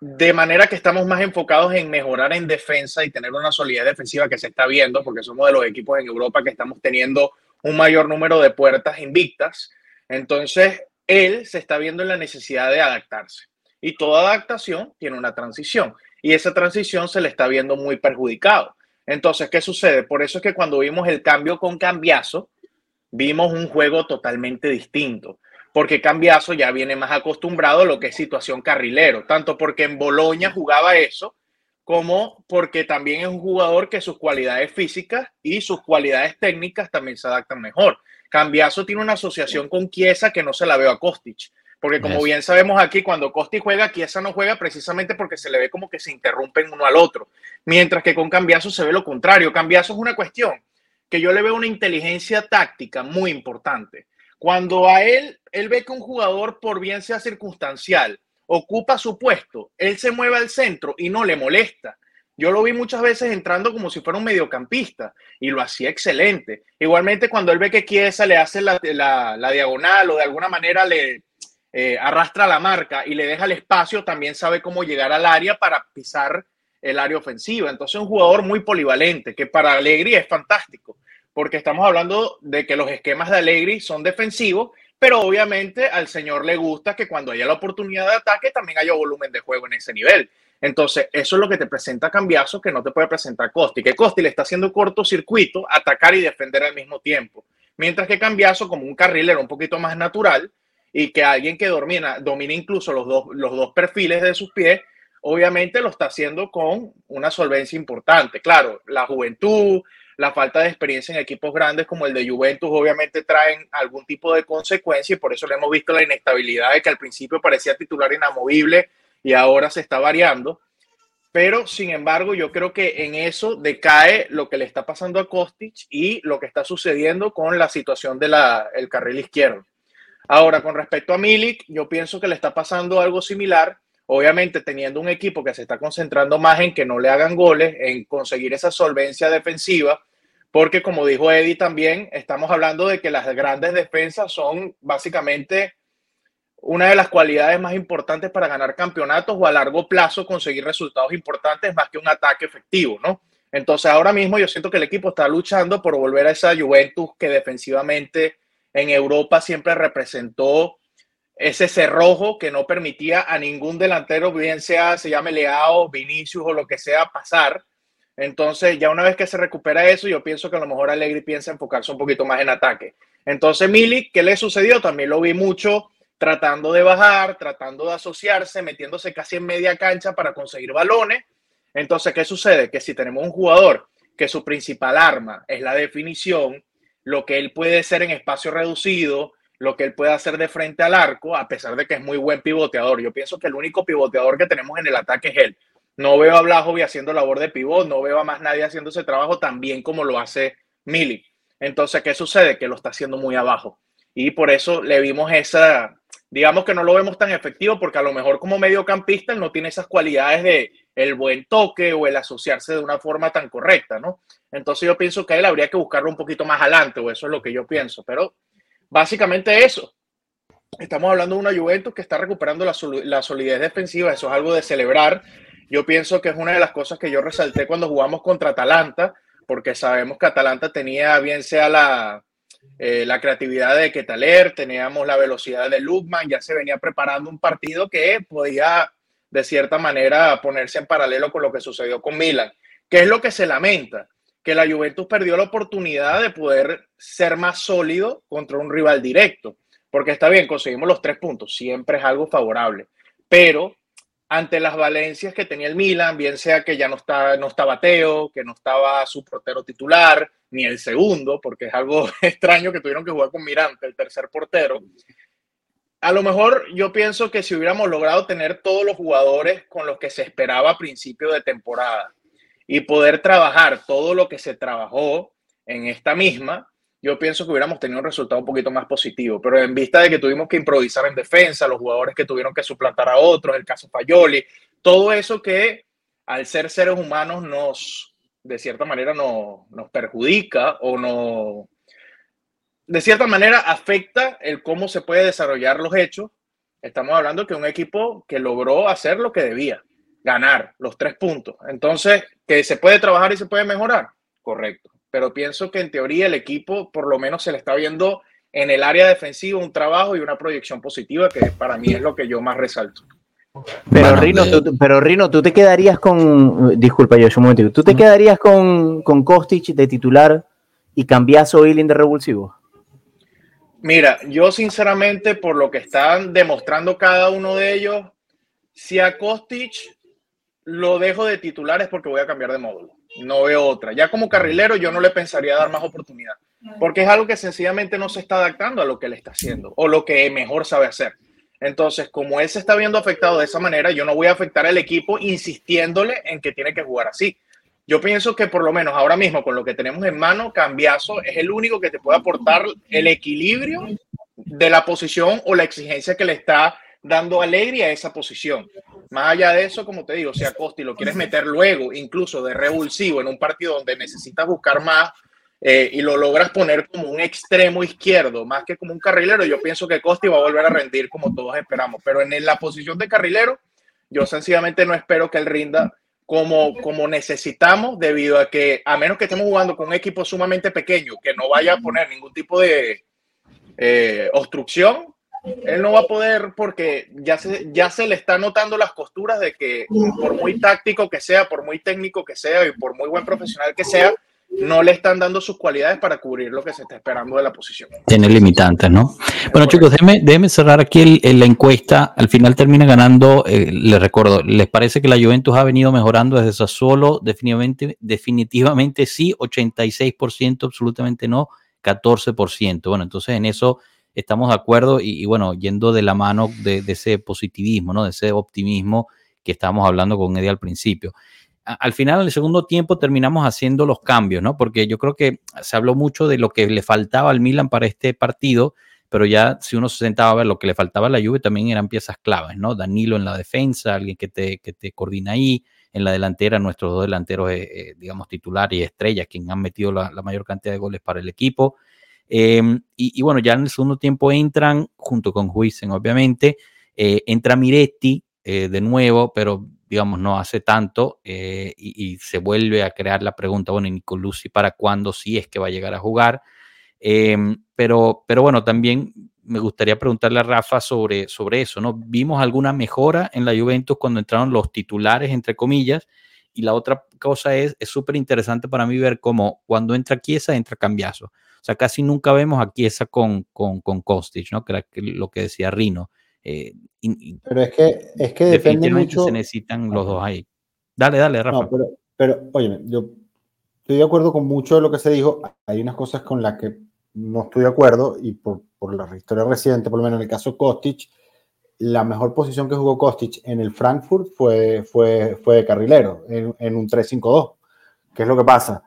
de manera que estamos más enfocados en mejorar en defensa y tener una solidez defensiva que se está viendo, porque somos de los equipos en Europa que estamos teniendo un mayor número de puertas invictas. Entonces, él se está viendo en la necesidad de adaptarse. Y toda adaptación tiene una transición. Y esa transición se le está viendo muy perjudicado entonces, ¿qué sucede? Por eso es que cuando vimos el cambio con Cambiazo, vimos un juego totalmente distinto, porque Cambiazo ya viene más acostumbrado a lo que es situación carrilero, tanto porque en Boloña jugaba eso, como porque también es un jugador que sus cualidades físicas y sus cualidades técnicas también se adaptan mejor. Cambiazo tiene una asociación con Chiesa que no se la veo a Kostic. Porque como bien sabemos aquí, cuando Costi juega, Chiesa no juega precisamente porque se le ve como que se interrumpen uno al otro. Mientras que con Cambiazo se ve lo contrario. Cambiazo es una cuestión que yo le veo una inteligencia táctica muy importante. Cuando a él, él ve que un jugador, por bien sea circunstancial, ocupa su puesto, él se mueve al centro y no le molesta. Yo lo vi muchas veces entrando como si fuera un mediocampista y lo hacía excelente. Igualmente, cuando él ve que Chiesa le hace la, la diagonal o de alguna manera le, eh, arrastra la marca y le deja el espacio, también sabe cómo llegar al área para pisar el área ofensiva. Entonces, un jugador muy polivalente, que para Allegri es fantástico, porque estamos hablando de que los esquemas de Allegri son defensivos, pero obviamente al señor le gusta que cuando haya la oportunidad de ataque también haya volumen de juego en ese nivel. Entonces, eso es lo que te presenta Cambiazo, que no te puede presentar Costi, que Costi le está haciendo cortocircuito, atacar y defender al mismo tiempo. Mientras que Cambiazo, como un carrilero un poquito más natural, y que alguien que domina, domina incluso los dos, los dos perfiles de sus pies, obviamente lo está haciendo con una solvencia importante. Claro, la juventud, la falta de experiencia en equipos grandes como el de Juventus obviamente traen algún tipo de consecuencia y por eso le hemos visto la inestabilidad de que al principio parecía titular inamovible y ahora se está variando. Pero, sin embargo, yo creo que en eso decae lo que le está pasando a Kostic y lo que está sucediendo con la situación del el carril izquierdo. Ahora, con respecto a Milik, yo pienso que le está pasando algo similar. Obviamente, teniendo un equipo que se está concentrando más en que no le hagan goles, en conseguir esa solvencia defensiva, porque como dijo Eddie también, estamos hablando de que las grandes defensas son básicamente una de las cualidades más importantes para ganar campeonatos o a largo plazo conseguir resultados importantes más que un ataque efectivo, ¿no? Entonces ahora mismo yo siento que el equipo está luchando por volver a esa Juventus que defensivamente en Europa siempre representó ese cerrojo que no permitía a ningún delantero, bien sea se llame Leao, Vinicius o lo que sea, pasar. Entonces, ya una vez que se recupera eso, yo pienso que a lo mejor Allegri piensa enfocarse un poquito más en ataque. Entonces, Milik, ¿qué le sucedió? También lo vi mucho tratando de bajar, tratando de asociarse, metiéndose casi en media cancha para conseguir balones. Entonces, ¿qué sucede? Que si tenemos un jugador que su principal arma es la definición, lo que él puede hacer en espacio reducido, lo que él puede hacer de frente al arco, a pesar de que es muy buen pivoteador. Yo pienso que el único pivoteador que tenemos en el ataque es él. No veo a Blajovic haciendo labor de pivot, no veo a más nadie haciendo ese trabajo tan bien como lo hace Mili. Entonces, ¿qué sucede? Que lo está haciendo muy abajo. Y por eso le vimos esa, digamos que no lo vemos tan efectivo porque a lo mejor como mediocampista él no tiene esas cualidades de el buen toque o el asociarse de una forma tan correcta, ¿no? Entonces yo pienso que él habría que buscarlo un poquito más adelante, o eso es lo que yo pienso, pero básicamente eso. Estamos hablando de una Juventus que está recuperando la, solidez defensiva, eso es algo de celebrar yo pienso que es una de las cosas que yo resalté cuando jugamos contra Atalanta, porque sabemos que Atalanta tenía bien sea la, eh, la creatividad de Ketaler, teníamos la velocidad de Lugman, ya se venía preparando un partido que podía de cierta manera ponerse en paralelo con lo que sucedió con Milan. ¿Qué es lo que se lamenta? Que la Juventus perdió la oportunidad de poder ser más sólido contra un rival directo, porque está bien, conseguimos los tres puntos, siempre es algo favorable, pero ante las valencias que tenía el Milan, bien sea que ya no, está, no estaba Teo, que no estaba su portero titular, ni el segundo, porque es algo extraño que tuvieron que jugar con Mirante, el tercer portero. A lo mejor yo pienso que si hubiéramos logrado tener todos los jugadores con los que se esperaba a principio de temporada y poder trabajar todo lo que se trabajó en esta misma, yo pienso que hubiéramos tenido un resultado un poquito más positivo. Pero en vista de que tuvimos que improvisar en defensa, los jugadores que tuvieron que suplantar a otros, el caso Fayoli, todo eso que al ser seres humanos nos, de cierta manera, no, nos perjudica o no, de cierta manera afecta el cómo se puede desarrollar los hechos. Estamos hablando que un equipo que logró hacer lo que debía, ganar los tres puntos. Entonces, que se puede trabajar y se puede mejorar, correcto pero pienso que en teoría el equipo por lo menos se le está viendo en el área defensiva un trabajo y una proyección positiva que para mí es lo que yo más resalto. Pero, Rino, tú, pero Rino, tú te quedarías con, disculpa yo un momento, tú te quedarías con, con Kostic de titular y cambias a Oiling de revulsivo. Mira, yo sinceramente por lo que están demostrando cada uno de ellos, si a Kostic lo dejo de titular es porque voy a cambiar de módulo no veo otra. Ya como carrilero yo no le pensaría dar más oportunidad, porque es algo que sencillamente no se está adaptando a lo que él está haciendo o lo que mejor sabe hacer. Entonces, como él se está viendo afectado de esa manera, yo no voy a afectar al equipo insistiéndole en que tiene que jugar así. Yo pienso que por lo menos ahora mismo con lo que tenemos en mano, Cambiazo es el único que te puede aportar el equilibrio de la posición o la exigencia que le está dando alegría a esa posición. Más allá de eso, como te digo, si a Costi lo quieres meter luego, incluso de revulsivo, en un partido donde necesitas buscar más eh, y lo logras poner como un extremo izquierdo, más que como un carrilero, yo pienso que Costi va a volver a rendir como todos esperamos. Pero en la posición de carrilero, yo sencillamente no espero que él rinda como, como necesitamos, debido a que, a menos que estemos jugando con un equipo sumamente pequeño, que no vaya a poner ningún tipo de eh, obstrucción, él no va a poder porque ya se, ya se le está notando las costuras de que por muy táctico que sea, por muy técnico que sea y por muy buen profesional que sea, no le están dando sus cualidades para cubrir lo que se está esperando de la posición. Tiene limitantes, ¿no? Bueno, chicos, déjenme, cerrar aquí la encuesta. Al final termina ganando, eh, les recuerdo, ¿les parece que la Juventus ha venido mejorando desde Sassuolo? Definitivamente, definitivamente sí, 86%, absolutamente no, 14%. Bueno, entonces en eso estamos de acuerdo y, bueno, yendo de la mano de, de, ese positivismo, ¿no? De ese optimismo que estábamos hablando con Eddie al principio al final, en el segundo tiempo, terminamos haciendo los cambios, ¿no? Porque yo creo que se habló mucho de lo que le faltaba al Milan para este partido, pero ya si uno se sentaba a ver lo que le faltaba a la Juve, también eran piezas claves, ¿no? Danilo en la defensa, alguien que te, que te coordina ahí, en la delantera, nuestros dos delanteros, eh, eh, digamos, titulares y estrellas, quienes han metido la, mayor cantidad de goles para el equipo. Em, y, bueno, ya en el segundo tiempo entran, junto con Huisen, obviamente, eh, entra Miretti de nuevo, pero digamos, no hace tanto eh, y, se vuelve a crear la pregunta, bueno, Nicolucci para cuándo sí es que va a llegar a jugar? Em, pero, pero bueno, también me gustaría preguntarle a Rafa sobre, sobre eso, ¿no? ¿Vimos alguna mejora en la Juventus cuando entraron los titulares, entre comillas? Y la otra cosa es, es súper interesante para mí ver cómo cuando entra Chiesa, entra Cambiazo. O sea, casi nunca vemos a Chiesa con, con, con Kostic, ¿no? Que era lo que decía Rino. Eh, pero es que, es que depende mucho. Se necesitan los dos ahí. Dale, dale, Rafa. pero, pero, oye, yo estoy de acuerdo con mucho de lo que se dijo. Hay unas cosas con las que no estoy de acuerdo y por, por la historia reciente, por lo menos en el caso Kostic, la mejor posición que jugó Kostic en el Frankfurt fue, fue, fue de carrilero, en, en un 3-5-2. ¿Qué es lo que pasa?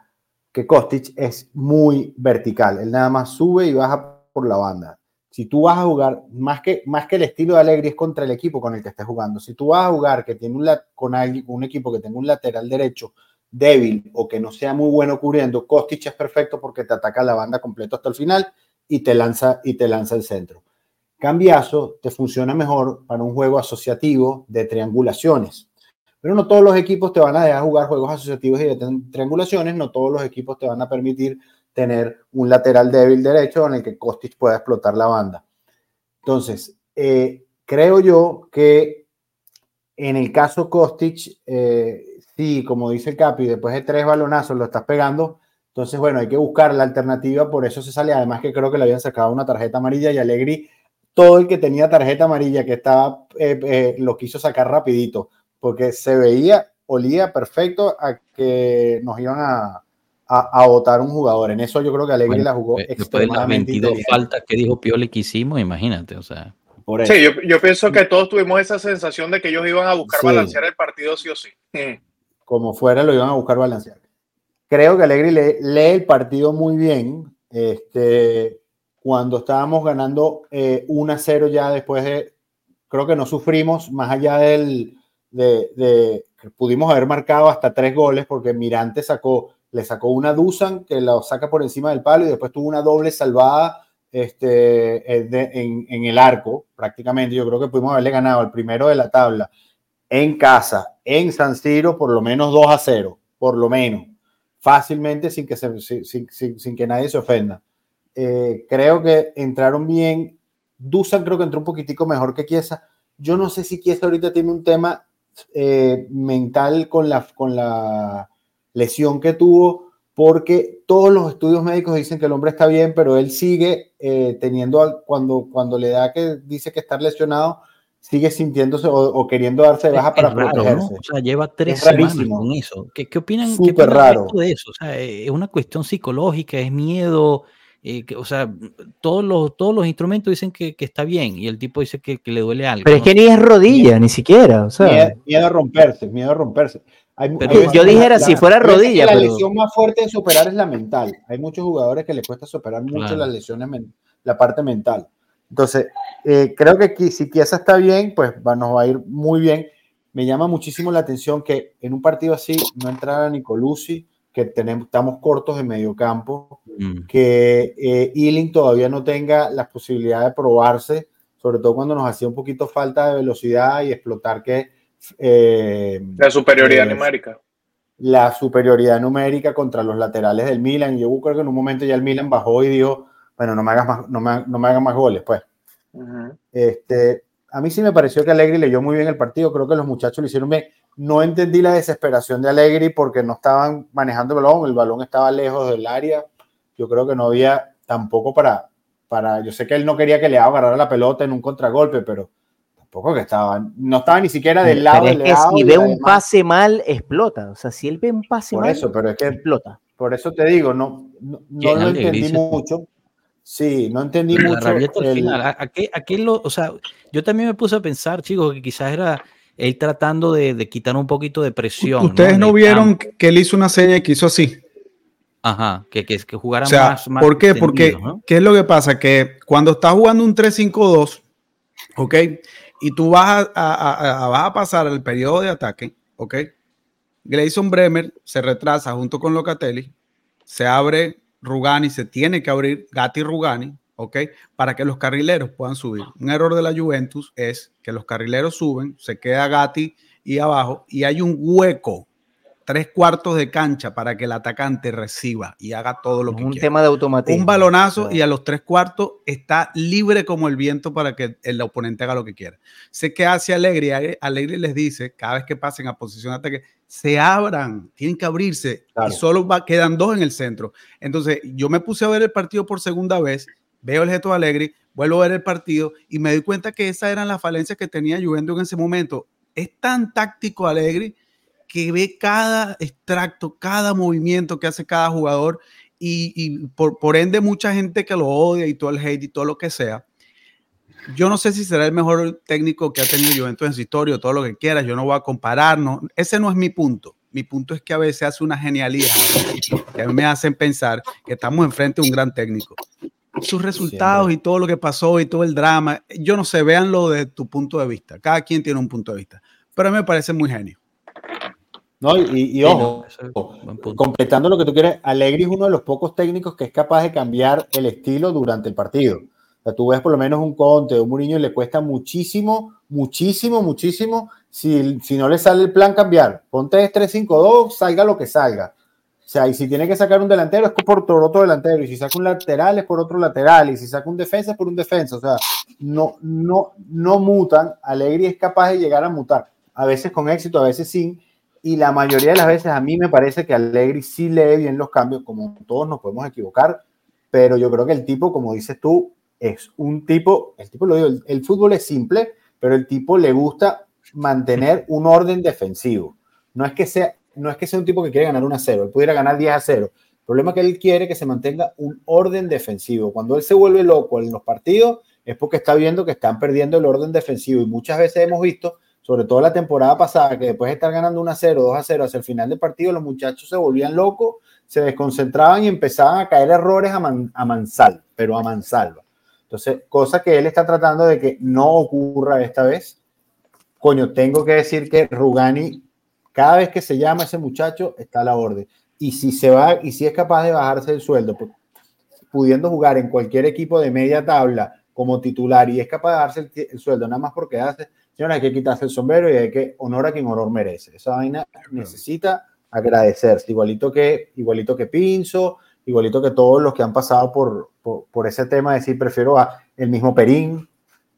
Que Kostic es muy vertical. Él nada más sube y baja por la banda si tú vas a jugar, más que, más que el estilo de Alegri es contra el equipo con el que estés jugando. Si tú vas a jugar que tiene un, con un equipo que tenga un lateral derecho débil o que no sea muy bueno cubriendo, Kostic es perfecto porque te ataca la banda completa hasta el final y te lanza, y te lanza el centro. Cambiazo te funciona mejor para un juego asociativo de triangulaciones. Pero no todos los equipos te van a dejar jugar juegos asociativos y de triangulaciones, no todos los equipos te van a permitir tener un lateral débil derecho en el que Kostic pueda explotar la banda. Entonces, eh, creo yo que en el caso Kostic, eh, sí, como dice el Capi, después de tres balonazos lo estás pegando, entonces, bueno, hay que buscar la alternativa, por eso se sale. Además que creo que le habían sacado una tarjeta amarilla y Alegri, todo el que tenía tarjeta amarilla que estaba, eh, lo quiso sacar rapidito, porque se veía, olía perfecto a que nos iban a, a, votar un jugador. En eso yo creo que Alegre la jugó después de las 22 faltas que dijo Pioli que hicimos, imagínate, o sea. Sí, yo, yo, pienso que todos tuvimos esa sensación de que ellos iban a buscar balancear el partido sí o sí. Como fuera, lo iban a buscar balancear. Creo que Alegre lee, el partido muy bien. Este, cuando estábamos ganando 1 eh, a 0 ya después de, creo que no sufrimos, más allá del, de, de, pudimos haber marcado hasta tres goles porque Mirante sacó le sacó una Dusan que la saca por encima del palo y después tuvo una doble salvada este, eh, en, el arco, prácticamente. Yo creo que pudimos haberle ganado al primero de la tabla en casa, en San Siro, por lo menos 2 a 0, por lo menos, fácilmente sin que, se, sin, que nadie se ofenda. Eh, creo que entraron bien. Dusan creo que entró un poquitico mejor que Kiesa. Yo no sé si Kiesa ahorita tiene un tema eh, mental con la, con la lesión que tuvo, porque todos los estudios médicos dicen que el hombre está bien, pero él sigue eh, teniendo, cuando, cuando le da que dice que está lesionado, sigue sintiéndose o, queriendo darse de baja para protegerse. O sea, lleva tres semanas con eso. ¿Qué, qué opinan, Súper raro. de eso? O sea, es una cuestión psicológica, es miedo. Eh, o sea, todos los, todos los instrumentos dicen que, que está bien y el tipo dice que, que le duele algo. Pero es que ni es rodilla, ni siquiera. O sea. miedo, miedo, a romperse, miedo a romperse yo dijera si fuera rodilla. La lesión más fuerte de superar es la mental. Hay muchos jugadores que les cuesta superar mucho las lesiones, la parte mental. Entonces, eh, creo que si Kiesa está bien, pues nos va a ir muy bien. Me llama muchísimo la atención que en un partido así no entrara Nicolucci, que tenemos, estamos cortos de medio campo, mm. que eh, Ealing todavía no tenga la posibilidad de probarse, sobre todo cuando nos hacía un poquito falta de velocidad y explotar que eh, la superioridad numérica. La superioridad numérica contra los laterales del Milan. Yo creo que en un momento ya el Milan bajó y dijo, bueno, no me hagas más, no me, no me hagan más goles, pues. este, a mí sí me pareció que Alegri leyó muy bien el partido. Creo que los muchachos lo hicieron bien. no entendí la desesperación de Allegri porque no estaban manejando el balón, el balón estaba lejos del área. Yo creo que no había tampoco para, para yo sé que él no quería que le agarrara la pelota en un contragolpe, pero tampoco que estaba, no estaba ni siquiera del lado del Si ve un pase mal, explota. O sea, si él ve un pase por mal, eso, pero es que explota. Por eso te digo, no, no, lo entendí mucho. Sí, no entendí mucho. ¿A, qué, a qué lo, o sea, yo también me puse a pensar, chicos, que quizás era él tratando de, de quitar un poquito de presión. Ustedes no, vieron que él hizo una seña y que hizo así. Ajá, que, que, que jugara más, más, ¿Por qué? Porque, ¿qué es lo que pasa? Que cuando estás jugando un 3-5-2, ¿ok? Y tú vas a, vas a pasar el periodo de ataque, ¿ok? Grayson Bremer se retrasa junto con Locatelli, se abre Rugani, se tiene que abrir Gatti Rugani, ¿ok? Para que los carrileros puedan subir. Un error de la Juventus es que los carrileros suben, se queda Gatti y abajo, y hay un hueco tres cuartos de cancha para que el atacante reciba y haga todo lo que un tema de automatismo. Un balonazo y a los tres cuartos está libre como el viento para que el oponente haga lo que quiera. Sé que hace Alegre, Alegre les dice cada vez que pasen a posición de ataque, se abran, tienen que abrirse y solo va, quedan dos en el centro. Entonces yo me puse a ver el partido por segunda vez, veo el gesto de Alegre, vuelvo a ver el partido y me doy cuenta que esas eran las falencias que tenía Juventus en ese momento. Es tan táctico Alegre que ve cada extracto, cada movimiento que hace cada jugador y, por, por, ende mucha gente que lo odia y todo el hate y todo lo que sea. Yo no sé si será el mejor técnico que ha tenido Juventus en su historia o todo lo que quieras, yo no voy a comparar, ese no es mi punto. Mi punto es que a veces hace una genialidad que a mí me hacen pensar que estamos enfrente de un gran técnico. Sus resultados y todo lo que pasó y todo el drama, yo no sé, véanlo de tu punto de vista. Cada quien tiene un punto de vista, pero a mí me parece muy genio. No, y, ojo, completando lo que tú quieres, Alegri es uno de los pocos técnicos que es capaz de cambiar el estilo durante el partido. O sea, tú ves por lo menos un Conte, un Mourinho, le cuesta muchísimo, muchísimo, muchísimo, si, si no le sale el plan cambiar. Ponte 3-5-2, salga lo que salga. O sea, y si tiene que sacar un delantero es por otro delantero, y si saca un lateral es por otro lateral, y si saca un defensa es por un defensa. O sea, no, no, no mutan. Alegri es capaz de llegar a mutar, a veces con éxito, a veces sin y la mayoría de las veces a mí me parece que Allegri sí lee bien los cambios, como todos nos podemos equivocar, pero yo creo que el tipo, como dices tú, es un tipo, el tipo lo digo, el, fútbol es simple, pero el tipo le gusta mantener un orden defensivo. No es que sea, no es que sea un tipo que quiere ganar 1 a 0, él pudiera ganar 10 a 0. El problema es que él quiere que se mantenga un orden defensivo. Cuando él se vuelve loco en los partidos es porque está viendo que están perdiendo el orden defensivo y muchas veces hemos visto sobre todo la temporada pasada, que después de estar ganando 1 a 0, 2 a 0 hacia el final del partido, los muchachos se volvían locos, se desconcentraban y empezaban a caer errores a, a mansalva, pero a mansalva. Entonces, cosa que él está tratando de que no ocurra esta vez. Coño, tengo que decir que Rugani, cada vez que se llama ese muchacho, está a la orden. Y si se va, y si es capaz de bajarse el sueldo, pudiendo jugar en cualquier equipo de media tabla como titular y es capaz de darse el sueldo nada más porque hace Señora, hay que quitarse el sombrero y hay que honor a quien honor merece. Esa vaina necesita agradecerse, igualito que, igualito que Pinzo, igualito que todos los que han pasado por, por, ese tema de decir prefiero a el mismo Perín.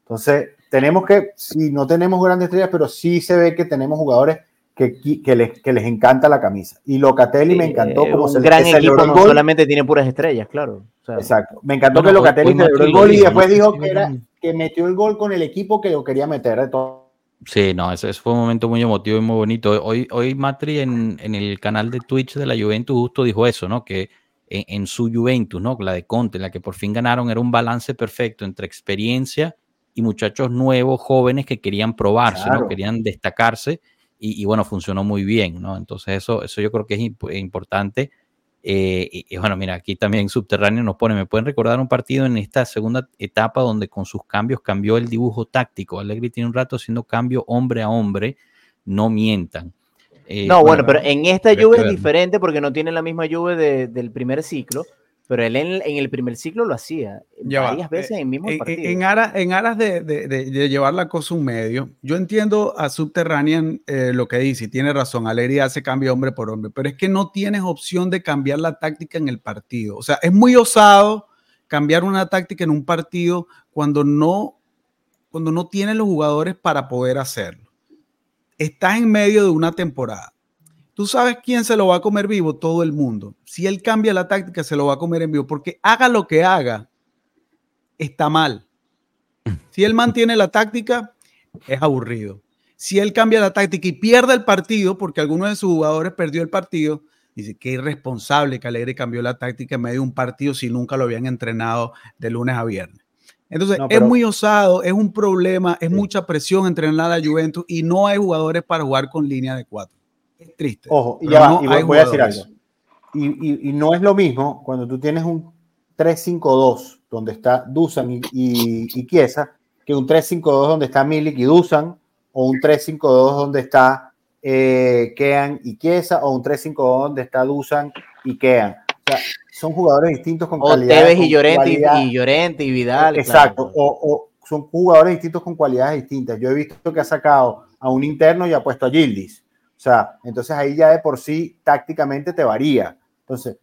Entonces, tenemos que, si no tenemos grandes estrellas, pero sí se ve que tenemos jugadores que, que, les, que les encanta la camisa. Y Locatelli me encantó como un se gran equipo no solamente tiene puras estrellas, claro. Exacto. Me encantó que Locatelli celebró el gol y después dijo que era que metió el gol con el equipo que lo quería meter de todo. Sí, no, ese, fue un momento muy emotivo y muy bonito. Hoy, hoy Matri en, en, el canal de Twitch de la Juventus justo dijo eso, ¿no? Que en, su Juventus, ¿no? La de Conte, la que por fin ganaron, era un balance perfecto entre experiencia y muchachos nuevos, jóvenes que querían probarse, ¿no? Querían destacarse y, y, bueno, funcionó muy bien, ¿no? Entonces eso, eso yo creo que es importante eh, y, bueno, mira, aquí también Subterráneo nos pone, ¿me pueden recordar un partido en esta segunda etapa donde con sus cambios cambió el dibujo táctico? Allegri tiene un rato haciendo cambio hombre a hombre, no mientan. Eh, no, bueno, pero en esta lluvia es diferente porque no tiene la misma lluvia del primer ciclo. Pero él en, el primer ciclo lo hacía varias veces en el mismo partido. En, aras, en aras de, llevar la cosa un medio, yo entiendo a Subterranean eh, lo que dice, y tiene razón, Alegría hace cambio hombre por hombre, pero es que no tienes opción de cambiar la táctica en el partido. O sea, es muy osado cambiar una táctica en un partido cuando no, cuando no tienes los jugadores para poder hacerlo. estás en medio de una temporada. Tú sabes quién se lo va a comer vivo, todo el mundo. Si él cambia la táctica, se lo va a comer en vivo, porque haga lo que haga, está mal. Si él mantiene la táctica, es aburrido. Si él cambia la táctica y pierde el partido, porque alguno de sus jugadores perdió el partido, dice que irresponsable que Alegre cambió la táctica en medio de un partido si nunca lo habían entrenado de lunes a viernes. Entonces, es muy osado, es un problema, es mucha presión entrenar a la Juventus y no hay jugadores para jugar con línea de cuatro. Es triste. Ojo, y ya y voy, a decir algo. Y, no es lo mismo cuando tú tienes un 3-5-2 donde está Dusan y, y, Chiesa que un 3-5-2 donde está Milik y Dusan o un 3-5-2 donde está eh, Kean y Chiesa o un 3-5-2 donde está Dusan y Kean. O sea, son jugadores distintos con o calidad. Tevez y Llorente, y Llorente y Vidal. Exacto, o, son jugadores distintos con cualidades distintas. Yo he visto que ha sacado a un interno y ha puesto a Gildis. O sea, entonces ahí ya de por sí tácticamente te varía. Entonces,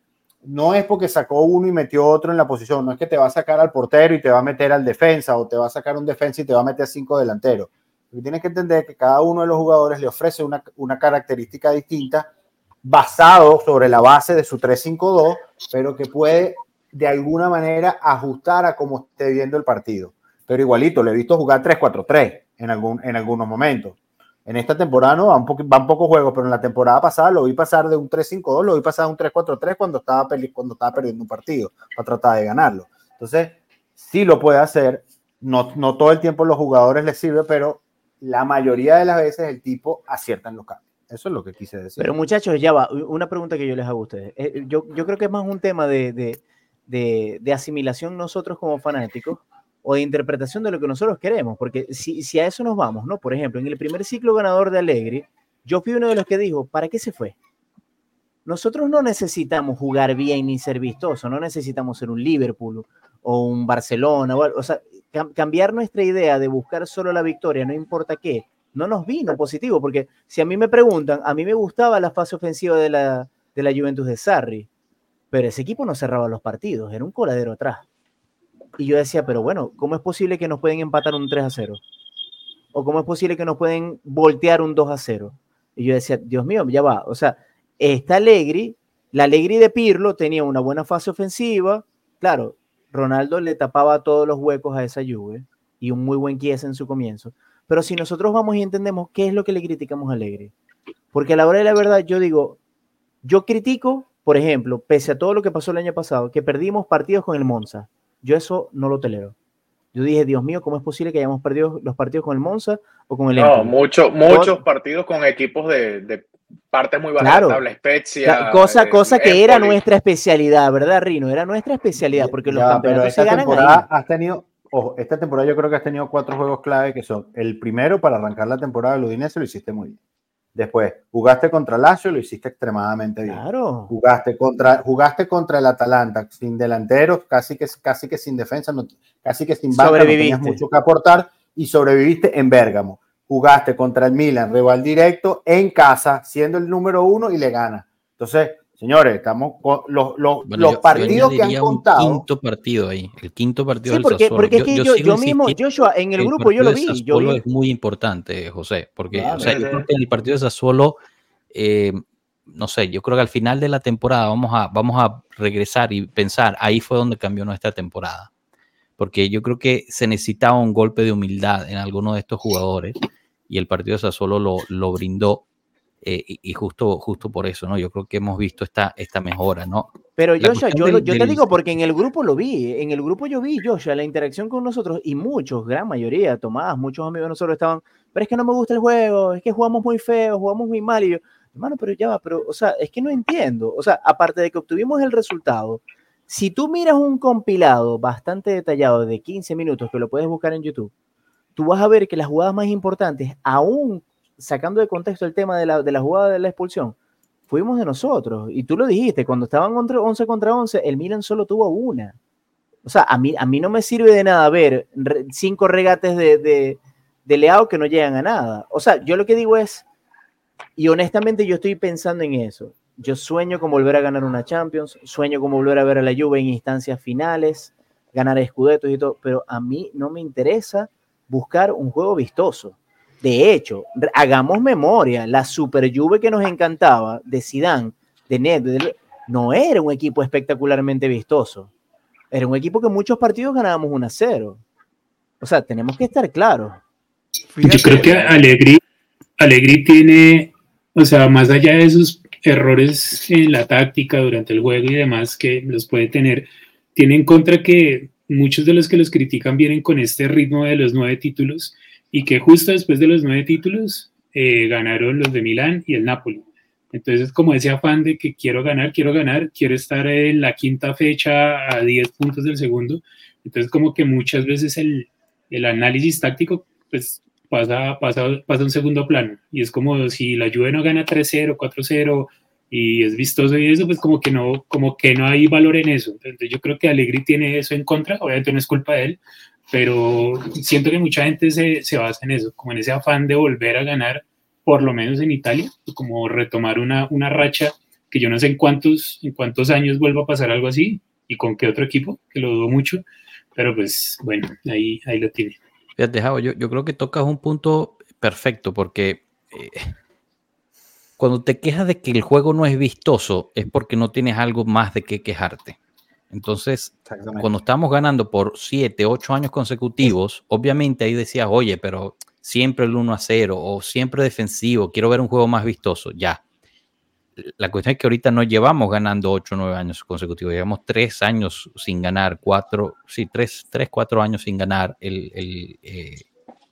no es porque sacó uno y metió otro en la posición, no es que te va a sacar al portero y te va a meter al defensa o te va a sacar un defensa y te va a meter cinco delanteros. Tienes que entender que cada uno de los jugadores le ofrece una, una característica distinta basado sobre la base de su 3-5-2, pero que puede de alguna manera ajustar a cómo esté viendo el partido. Pero igualito, le he visto jugar 3-4-3 en, algún, en algunos momentos. En esta temporada no, van, van pocos juegos, pero en la temporada pasada lo vi pasar de un 3-5-2, lo vi pasar a un 3-4-3 cuando estaba, cuando estaba perdiendo un partido para tratar de ganarlo. Entonces, sí lo puede hacer. No, no todo el tiempo los jugadores les sirve, pero la mayoría de las veces el tipo acierta en los cambios. Eso es lo que quise decir. Pero muchachos, ya va, una pregunta que yo les hago a ustedes. Eh, yo, yo creo que es más un tema de, de, de, asimilación nosotros como fanáticos o de interpretación de lo que nosotros queremos, porque si, a eso nos vamos, ¿no? Por ejemplo, en el primer ciclo ganador de Alegre, yo fui uno de los que dijo, ¿para qué se fue? Nosotros no necesitamos jugar bien ni ser vistoso, no necesitamos ser un Liverpool o un Barcelona, o, o sea, cambiar nuestra idea de buscar solo la victoria, no importa qué, no nos vino positivo, porque si a mí me preguntan, a mí me gustaba la fase ofensiva de la, de la Juventus de Sarri, pero ese equipo no cerraba los partidos, era un coladero atrás. Y yo decía, pero bueno, ¿cómo es posible que nos pueden empatar un 3 a 0? ¿O cómo es posible que nos pueden voltear un 2 a 0? Y yo decía, Dios mío, ya va. O sea, está Allegri, la Allegri de Pirlo tenía una buena fase ofensiva. Claro, Ronaldo le tapaba todos los huecos a esa Juve y un muy buen Chiesa en su comienzo. Pero si nosotros vamos y entendemos qué es lo que le criticamos a Alegre, porque a la hora de la verdad yo digo, yo critico, por ejemplo, pese a todo lo que pasó el año pasado, que perdimos partidos con el Monza. Yo eso no lo tolero. Yo dije, Dios mío, ¿cómo es posible que hayamos perdido los partidos con el Monza o con el No, muchos muchos partidos con equipos de, de partes muy bajas claro. la Spezia. cosa, cosa que era nuestra especialidad, ¿verdad, Rino? Era nuestra especialidad, porque los ya, campeonatos se ganan ahí. Has tenido, ojo, esta temporada yo creo que has tenido cuatro juegos clave que son el primero para arrancar la temporada del Udinese, lo hiciste muy bien. Después, jugaste contra Lazio, lo hiciste extremadamente bien. Claro. Jugaste contra, jugaste contra el Atalanta, sin delanteros, casi que, casi que sin defensa, no, casi que sin banca, no tenías mucho que aportar y sobreviviste en Bérgamo. Jugaste contra el Milan, rival directo, en casa, siendo el número uno y le gana. Entonces, Señores, estamos con los, los, bueno, los yo, partidos yo que han contado. quinto partido ahí, el quinto partido sí, porque, del porque es que yo, yo mismo, Joshua, en el, el grupo yo lo vi. Yo vi. es muy importante, José, porque o sea, yo creo que el partido de Sassuolo, eh, no sé, yo creo que al final de la temporada vamos a, vamos a regresar y pensar, ahí fue donde cambió nuestra temporada. Porque yo creo que se necesitaba un golpe de humildad en alguno de estos jugadores y el partido de Sassuolo lo, lo brindó eh, y, justo, justo por eso, ¿no? Yo creo que hemos visto esta, esta mejora, ¿no? Pero Joshua, yo, del, yo te digo porque en el grupo lo vi, en el grupo yo vi, Joshua, la interacción con nosotros y muchos, gran mayoría, Tomás, muchos amigos de nosotros estaban, pero es que no me gusta el juego, es que jugamos muy feo, jugamos muy mal y yo, hermano, pero ya va, pero, o sea, es que no entiendo, o sea, aparte de que obtuvimos el resultado, si tú miras un compilado bastante detallado de 15 minutos que lo puedes buscar en YouTube, tú vas a ver que las jugadas más importantes, aún sacando de contexto el tema de la, de la jugada de la expulsión, fuimos de nosotros. Y tú lo dijiste, cuando estaban 11 contra 11, el Milan solo tuvo una. O sea, a mí, a mí no me sirve de nada ver cinco regates de, de, de Leao que no llegan a nada. O sea, yo lo que digo es, y honestamente yo estoy pensando en eso. Yo sueño con volver a ganar una Champions, sueño con volver a ver a la Juve en instancias finales, ganar escudetos y todo, pero a mí no me interesa buscar un juego vistoso. De hecho, hagamos memoria, la Super Juve que nos encantaba de Zidane, de Nedved, no era un equipo espectacularmente vistoso. Era un equipo que en muchos partidos ganábamos 1 a 0. O sea, tenemos que estar claros. Yo creo que Alegri, Alegri tiene, o sea, más allá de esos errores en la táctica durante el juego y demás que los puede tener, tiene en contra que muchos de los que los critican vienen con este ritmo de los nueve títulos y que justo después de los nueve títulos eh, ganaron los de Milán y el Napoli. Entonces, como ese afán de que quiero ganar, quiero ganar, quiero estar en la quinta fecha a 10 puntos del segundo. Entonces, como que muchas veces el, el análisis táctico, pues pasa, pasa, pasa un segundo plano. Y es como si la Juve no gana 3-0, 4-0 y es vistoso y eso, pues como que no, como que no hay valor en eso. Entonces yo creo que Allegri tiene eso en contra, obviamente no es culpa de él, pero siento que mucha gente se, se basa en eso, como en ese afán de volver a ganar, por lo menos en Italia, como retomar una, una racha que yo no sé en cuántos, en cuántos años vuelva a pasar algo así y con qué otro equipo, que lo dudo mucho, pero pues bueno, ahí, ahí lo tiene. Fíjate, Javo, yo, yo creo que tocas un punto perfecto porque eh, cuando te quejas de que el juego no es vistoso es porque no tienes algo más de qué quejarte. Entonces, cuando estamos ganando por 7, 8 años consecutivos, obviamente ahí decías, oye, pero siempre el 1 a 0 o siempre defensivo, quiero ver un juego más vistoso, ya. La cuestión es que ahorita no llevamos ganando 8 o 9 años consecutivos, llevamos 3 años sin ganar, 4, sí, 3, 3 4 años sin ganar el, el eh,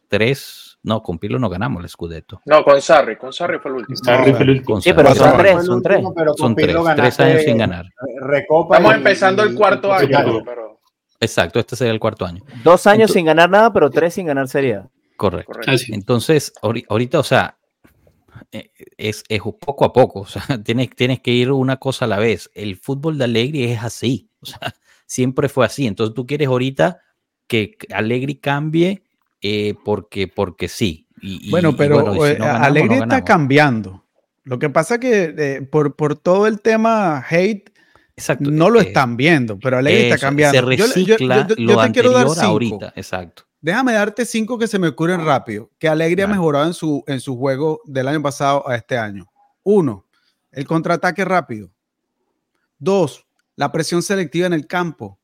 3 no, con Pirlo no ganamos el Scudetto. No, con Sarri, con Sarri fue el último. Sarri fue el último. Sí, pero son tres, son tres. Son tres, tres años sin ganar. Recopa Estamos empezando el cuarto año. Pero... Exacto, este sería el cuarto año. Dos años Entonces, sin ganar nada, pero tres sin ganar sería. Correcto. correcto. Entonces, ahorita, o sea, eh, es, es, poco a poco, o sea, tienes, tienes que ir una cosa a la vez. El fútbol de Allegri es así, o sea, siempre fue así. Entonces tú quieres ahorita que Allegri cambie eh, porque, porque sí. Y, bueno, pero y bueno, si no ganamos, Alegre no está cambiando. Lo que pasa que eh, por, por todo el tema hate, Exacto, no lo eh, están viendo, pero Alegre está cambiando. Se recicla yo, yo, yo, yo te quiero dar cinco. ahorita, exacto. Déjame darte cinco que se me ocurren rápido, que Alegre claro. ha mejorado en su, en su juego del año pasado a este año. Uno, el contraataque rápido. Dos, la presión selectiva en el campo.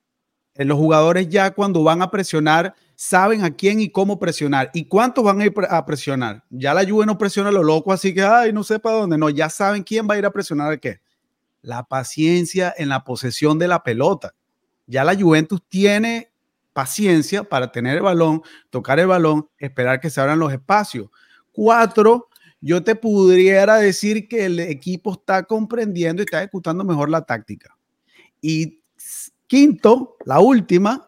En los jugadores ya cuando van a presionar saben a quién y cómo presionar y cuántos van a ir a presionar. Ya la Juve no presiona a lo loco, así que, ay, no sé para dónde. No, ya saben quién va a ir a presionar a qué. La paciencia en la posesión de la pelota. Ya la Juventus tiene paciencia para tener el balón, tocar el balón, esperar que se abran los espacios. Cuatro, yo te pudiera decir que el equipo está comprendiendo y está ejecutando mejor la táctica. Y quinto, la última,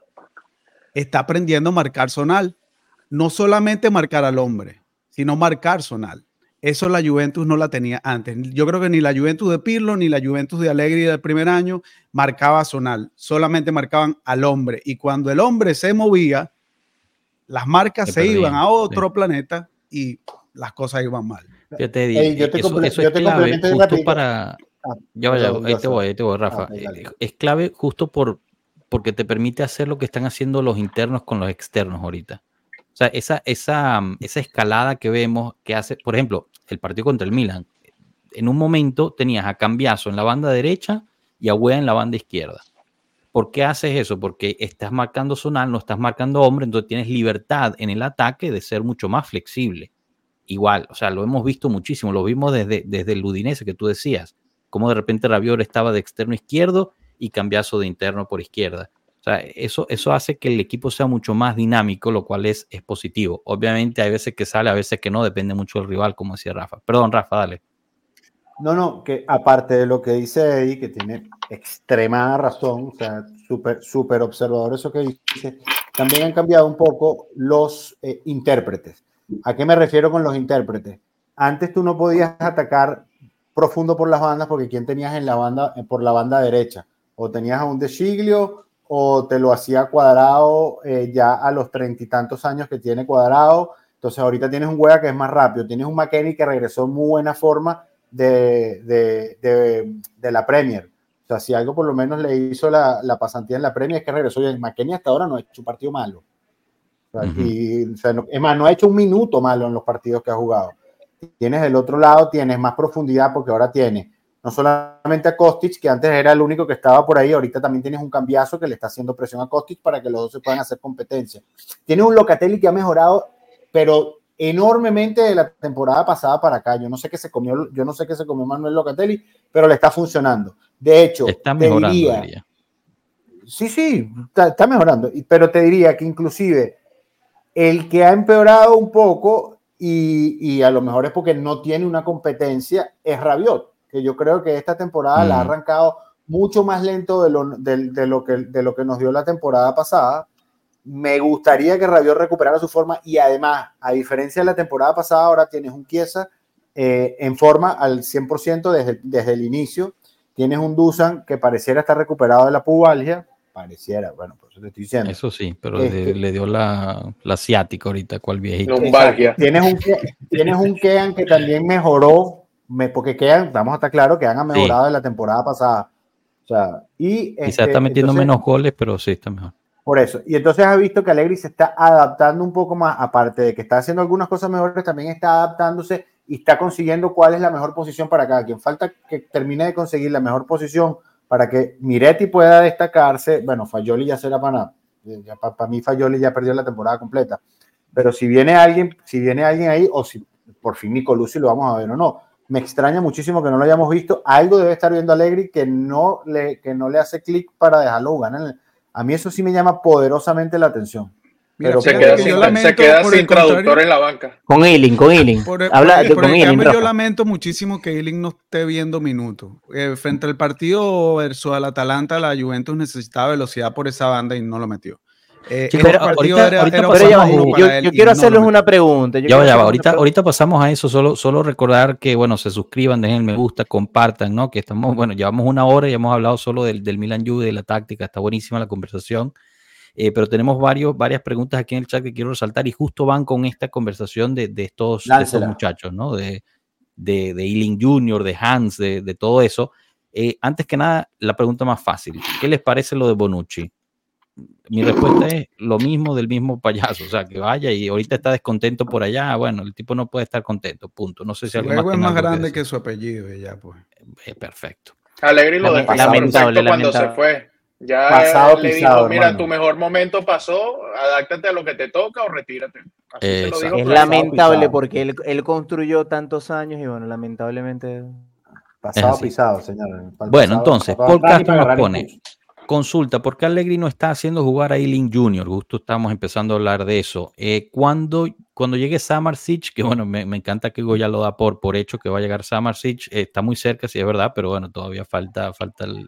está aprendiendo a marcar zonal. No solamente marcar al hombre, sino marcar zonal. Eso la Juventus no la tenía antes. Yo creo que ni la Juventus de Pirlo ni la Juventus de Allegri del primer año marcaba zonal. Solamente marcaban al hombre. Y cuando el hombre se movía, las marcas se, se iban a otro sí. planeta y las cosas iban mal. Hey, yo te eso, eso es clave justo para... Ah, ya vaya, ahí te voy, ahí te voy, Rafa. Ah, okay, es clave justo por, porque te permite hacer lo que están haciendo los internos con los externos ahorita. O sea, esa, esa, esa escalada que vemos que hace, por ejemplo, el partido contra el Milan, en un momento tenías a Cambiazo en la banda derecha y a Wea en la banda izquierda. ¿Por qué haces eso? Porque estás marcando zonal, no estás marcando hombre, entonces tienes libertad en el ataque de ser mucho más flexible. Igual, o sea, lo hemos visto muchísimo, lo vimos desde, desde el Udinese que tú decías, como de repente Rabiot estaba de externo izquierdo y cambiazo de interno por izquierda. O sea, eso, eso hace que el equipo sea mucho más dinámico, lo cual es, es positivo. Obviamente hay veces que sale, a veces que no, depende mucho del rival, como decía Rafa. Perdón, Rafa, dale. No, no, que aparte de lo que dice Eddie, que tiene extrema razón, o sea, súper súper observador eso que dice, también han cambiado un poco los eh, intérpretes. ¿A qué me refiero con los intérpretes? Antes tú no podías atacar profundo por las bandas porque quién tenías en la banda, por la banda derecha o tenías a un De Siglio o te lo hacía cuadrado eh, ya a los treinta y tantos años que tiene cuadrado. Entonces ahorita tienes un Huega que es más rápido, tienes un McKenny que regresó en muy buena forma de, de, de, de, la Premier. O sea, si algo por lo menos le hizo la, la pasantía en la Premier es que regresó y el McKenny hasta ahora no ha hecho un partido malo. y, es más, no ha hecho un minuto malo en los partidos que ha jugado. Tienes del otro lado, tienes más profundidad porque ahora tienes no solamente a Kostic, que antes era el único que estaba por ahí, ahorita también tienes un cambiazo que le está haciendo presión a Kostic para que los dos se puedan hacer competencia. Tienes un Locatelli que ha mejorado, pero enormemente de la temporada pasada para acá. Yo no sé qué se comió, yo no sé qué se comió Manuel Locatelli, pero le está funcionando. De hecho, está mejorando, diría, sí, sí, está, mejorando, pero te diría que inclusive el que ha empeorado un poco y, a lo mejor es porque no tiene una competencia es Rabiot, que yo creo que esta temporada la ha mm. arrancado mucho más lento de lo, de, lo que, de lo que nos dio la temporada pasada me gustaría que Rabiot recuperara su forma y además, a diferencia de la temporada pasada, ahora tienes un Chiesa eh, en forma al 100% desde, desde el inicio. Tienes un Dusan que pareciera estar recuperado de la pubalgia. Pareciera, bueno, por eso te estoy diciendo. Eso sí, pero este le dio la, la asiática ahorita, cual viejito. Tienes un, tienes un Kean que también mejoró, porque Kean, vamos a estar claros, que han mejorado de la temporada pasada. O sea, y Quizás está este, metiendo menos goles, pero sí está mejor. Por eso. Y entonces ha visto que Allegri se está adaptando un poco más, aparte de que está haciendo algunas cosas mejores, también está adaptándose y está consiguiendo cuál es la mejor posición para cada quien. Falta que termine de conseguir la mejor posición para que Miretti pueda destacarse. Bueno, Fayoli ya será para para, para mí Fayoli ya perdió la temporada completa. Pero si viene alguien, si viene alguien ahí, o si por fin Nicolucci lo vamos a ver o no. Me extraña muchísimo que no lo hayamos visto. Algo debe estar viendo Allegri que no le, que no le hace clic para dejarlo el, a mí eso sí me llama poderosamente la atención. pero se queda, sin, traductor en la banca. Con Ealing, con Ealing. Por, Habla, por, con yo lamento muchísimo que Ealing no esté viendo minutos. Eh, frente al partido versus al Atalanta, la Juventus necesitaba velocidad por esa banda y no lo metió. Eh, yo, quiero hacerles una pregunta. Ya, ya, ahorita, ahorita pasamos a eso, solo, solo recordar que, bueno, se suscriban, dejen el me gusta, compartan, ¿no? Que estamos, bueno, llevamos una hora y hemos hablado solo del, del Milan Juve, de la táctica, está buenísima la conversación, eh, pero tenemos varios, varias preguntas aquí en el chat que quiero resaltar y justo van con esta conversación de, de estos, muchachos, ¿no? De, de, de Ealing Jr., de Hans, de, de todo eso. Eh, antes que nada, la pregunta más fácil, ¿qué les parece lo de Bonucci? Mi respuesta es lo mismo del mismo payaso, o sea, que vaya y ahorita está descontento por allá, bueno, el tipo no puede estar contento, punto. No sé si algo más es más grande que, su apellido, ya pues. Es perfecto. Alegre lo dejó lamentable, cuando se fue. Ya pasado, le dijo, mira, tu mejor momento pasó, adáctate a lo que te toca o retírate. es lamentable porque él, él, construyó tantos años y bueno, lamentablemente... Pasado pisado, señor. Bueno, entonces, Paul Castro nos pone, Consulta, ¿por qué Allegri no está haciendo jugar a Eiling Jr.? Justo estamos empezando a hablar de eso. Eh, cuando, cuando llegue Samarsic, que bueno, me, encanta que Goya lo da por, por hecho que va a llegar Samarsic, eh, está muy cerca, sí es verdad, pero bueno, todavía falta, falta el,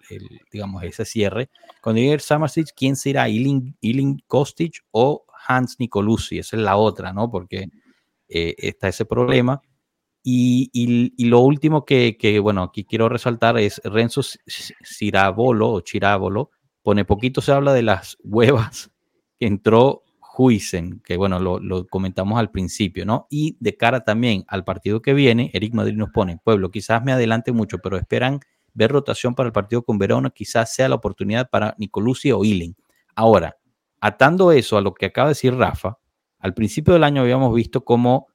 digamos, ese cierre. Cuando llegue Samarsic, ¿quién será? ¿Eiling, Kostic o Hans Nicolucci? Esa es la otra, ¿no? Porque eh, está ese problema. Y, lo último que, bueno, aquí quiero resaltar es Renzo Cirabolo o Chirabolo. Pone poquito se habla de las huevas que entró Huisen, que bueno, lo, comentamos al principio, ¿no? Y de cara también al partido que viene, Eric Madrid nos pone, pueblo, quizás me adelante mucho, pero esperan ver rotación para el partido con Verona, quizás sea la oportunidad para Nicolucci o Iling. Ahora, atando eso a lo que acaba de decir Rafa, al principio del año habíamos visto cómo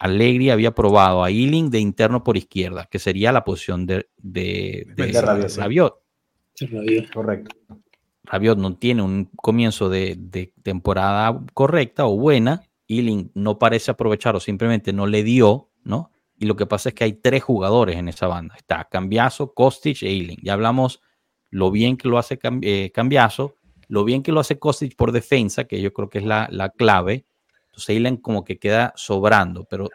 Allegri había probado a Ealing de interno por izquierda, que sería la posición de, de, Rabiot. Correcto. Rabiot no tiene un comienzo de, temporada correcta o buena. Ealing no parece aprovechar o simplemente no le dio, ¿no? Y lo que pasa es que hay tres jugadores en esa banda. Está Cambiaso, Kostic e Ealing. Ya hablamos lo bien que lo hace eh, Cambiaso, lo bien que lo hace Kostic por defensa, que yo creo que es la, la clave Seilen como que queda sobrando, pero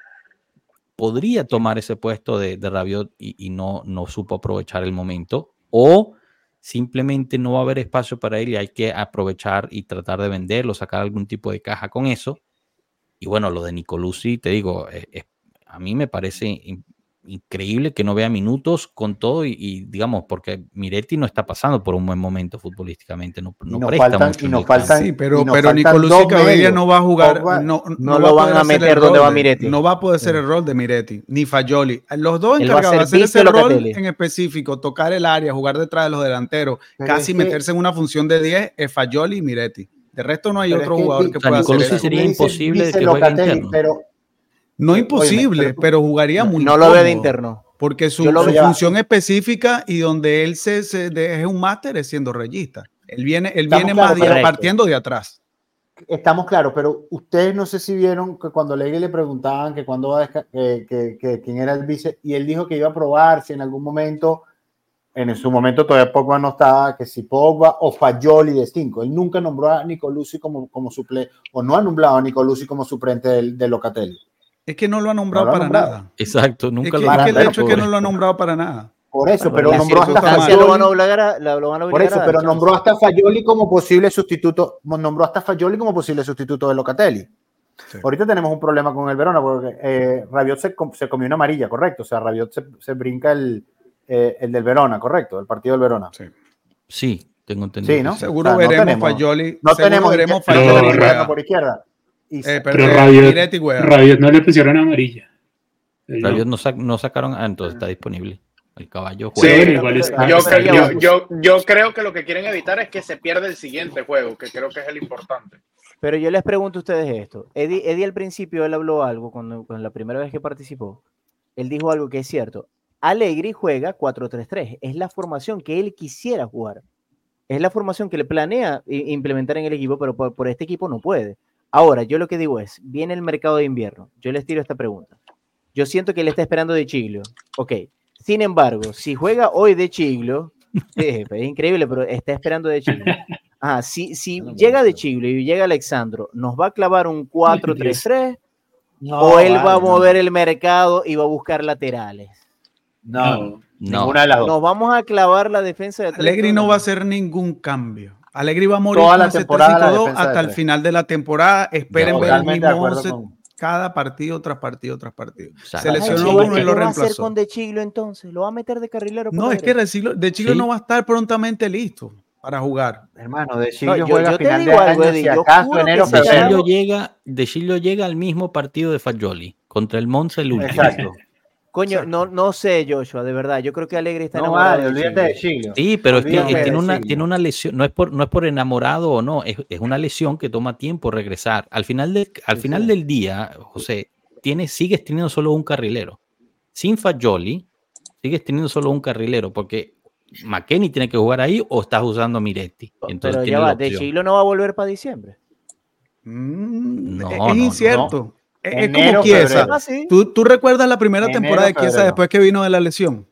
podría tomar ese puesto de, de Rabiot y, no, no supo aprovechar el momento, o simplemente no va a haber espacio para él y hay que aprovechar y tratar de venderlo, sacar algún tipo de caja con eso. Y bueno, lo de Nicolucci, te digo, eh, a mí me parece increíble que no vea minutos con todo y, digamos, porque Miretti no está pasando por un buen momento futbolísticamente, no, no presta mucho. Y faltan, sí, pero, pero Nicolucci no va a jugar, no, no, lo van a meter donde va Miretti. No va a poder ser el rol de Miretti, ni Fagioli. Los dos encargados de hacer ese rol en específico, tocar el área, jugar detrás de los delanteros, casi meterse en una función de 10 es Fagioli y Miretti. De resto no hay otro jugador que pueda hacer eso. sería imposible que juegue interno. Pero, no imposible, pero, jugaría muy No lo ve de interno. Porque su, función específica y donde él se, se es un máster es siendo reyista. Él viene, él viene más partiendo de atrás. Estamos claros, pero ustedes no sé si vieron que cuando Legui le preguntaban que cuando va a que, que, quién era el vice, y él dijo que iba a probar si en algún momento, en su momento todavía Pogba no estaba, que si Pogba o Fagioli de 5. Él nunca nombró a Nicolucci como, como suple, o no ha nombrado a Nicolucci como suplente del, de Locatelli. Es que no lo ha nombrado para nada. Exacto, nunca lo ha nombrado. Es que el hecho es que no lo ha nombrado para nada. Por eso, pero nombró hasta Fayoli. Por eso, pero nombró hasta Fayoli como posible sustituto. Nombró hasta Fayoli como posible sustituto de Locatelli. Ahorita tenemos un problema con el Verona porque eh, Rabiot se, se, comió una amarilla, correcto. O sea, Rabiot se, se brinca el, eh, el del Verona, correcto, el partido del Verona. Sí, sí tengo entendido. Sí, ¿no? Seguro o sea, veremos no tenemos, Fayoli. No tenemos veremos Fayoli por izquierda. Eh, pero, pero Rabiot, Rabiot, no le pusieron amarilla. Rabiot no, no sacaron, ah, entonces está disponible. El caballo juega. yo, yo, creo que lo que quieren evitar es que se pierda el siguiente juego, que creo que es el importante. Pero yo les pregunto a ustedes esto. Eddie, Eddie al principio él habló algo cuando, la primera vez que participó. Él dijo algo que es cierto. Allegri juega 4-3-3. Es la formación que él quisiera jugar. Es la formación que le planea implementar en el equipo, pero por, por este equipo no puede. Ahora, yo lo que digo es, viene el mercado de invierno. Yo les tiro esta pregunta. Yo siento que él está esperando de Chiglio. Ok, sin embargo, si juega hoy de Chiglo, es increíble, pero está esperando de Chiglo. Ah, si, si llega de Chiglo y llega Alexandro, ¿nos va a clavar un 4-3-3? ¿O él va a mover el mercado y va a buscar laterales? No, no. Nos vamos a clavar la defensa de Alegri no va a hacer ningún cambio. Alegri va a morir Toda la temporada hasta el final de la temporada. Esperen ver el mismo cada partido tras partido tras partido. Se lesionó uno y lo reemplazó. ¿Qué va a hacer con De Chiglo entonces? ¿Lo va a meter de carrilero? No, es que De Chiglo, no va a estar prontamente listo para jugar. Hermano, De Chiglo juega yo, final de año, si acaso enero, de Chiglo llega, De Chiglo llega al mismo partido de Fagioli contra el Monza el último. Exacto. Coño, no, no sé, Joshua, de verdad. Yo creo que Alegre está no, enamorado. olvídate de Chiglo. Sí, pero es que tiene una, tiene una lesión, no es por, no es por enamorado o no, es, es una lesión que toma tiempo regresar. Al final, de, al final del día, José, sigues teniendo solo un carrilero. Sin Fagioli, sigues teniendo solo un carrilero, porque McKenny tiene que jugar ahí o estás usando a Miretti. Entonces Pero ya va, de Chilo no va a volver para diciembre. Mm, es incierto. Es, como Chiesa. Ah, ¿Tú, recuerdas la primera temporada de Chiesa después que vino de la lesión?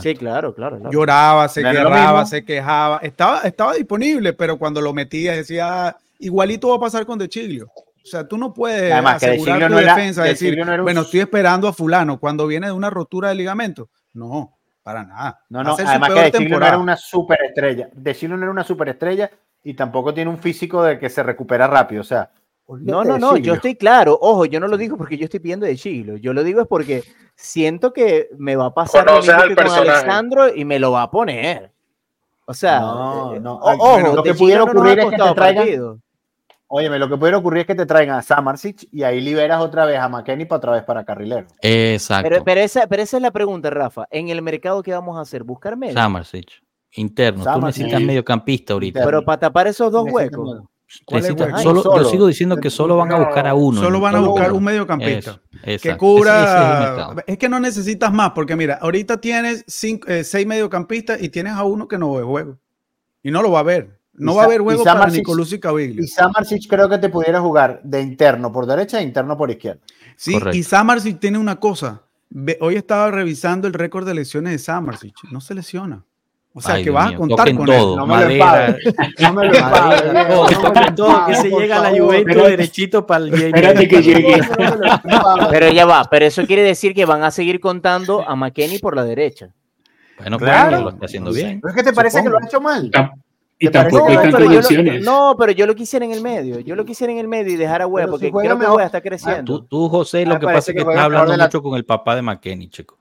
Sí, claro, claro, Lloraba, se quejaba, se quejaba. Estaba, estaba disponible, pero cuando lo metía decía, ah, igualito va a pasar con De Chiglio. O sea, tú no puedes Además, asegurar tu defensa, decir, bueno, estoy esperando a fulano cuando viene de una rotura de ligamento. No, para nada. No, no, además que De Chile no era una superestrella. De Chile no era una superestrella y tampoco tiene un físico de que se recupera rápido. O sea, no, no, no, yo estoy claro. Ojo, yo no lo digo porque yo estoy pidiendo de Chilo. Yo lo digo es porque siento que me va a pasar lo mismo que con Alessandro y me lo va a poner. O sea, no, eh, no. ojo, lo que pudiera ocurrir es que te traigan, Óyeme, lo que puede ocurrir es que te traigan a Samarsic y ahí liberas otra vez a McKenny para otra vez para carrilero. Exacto. Pero, esa, pero esa es la pregunta, Rafa. En el mercado, ¿qué vamos a hacer? ¿Buscar medio? Samarsic, interno. Tú necesitas mediocampista ahorita. Pero para tapar esos dos huecos. Solo, yo sigo diciendo que solo van a buscar a uno. Solo van a buscar un mediocampista. que cura. es, que no necesitas más, porque mira, ahorita tienes cinco, eh, seis mediocampistas y tienes a uno que no ve juego. Y no lo va a ver. No va a haber juego para Nicolás y Caviglia. Y Samarsic creo que te pudiera jugar de interno por derecha e interno por izquierda. Sí, y Samarsic tiene una cosa. Hoy estaba revisando el récord de lesiones de Samarsic. No se lesiona. O sea, que vas a contar con todo. él. No me madera, lo No me lo todo, que se llega a la Juventus derechito para el Espérate que llegue. pero ya va, pero eso quiere decir que van a seguir contando a McKenny por la derecha. Bueno, claro, lo está haciendo bien. ¿Pero es que te parece que lo ha hecho mal? Y tampoco hay tantas opciones. No, pero yo lo quisiera en el medio. Yo lo quisiera en el medio y dejar a Web, porque creo que Web está creciendo. tú, tú, José, lo que pasa es que, estás hablando mucho con el papá de McKenny, chico.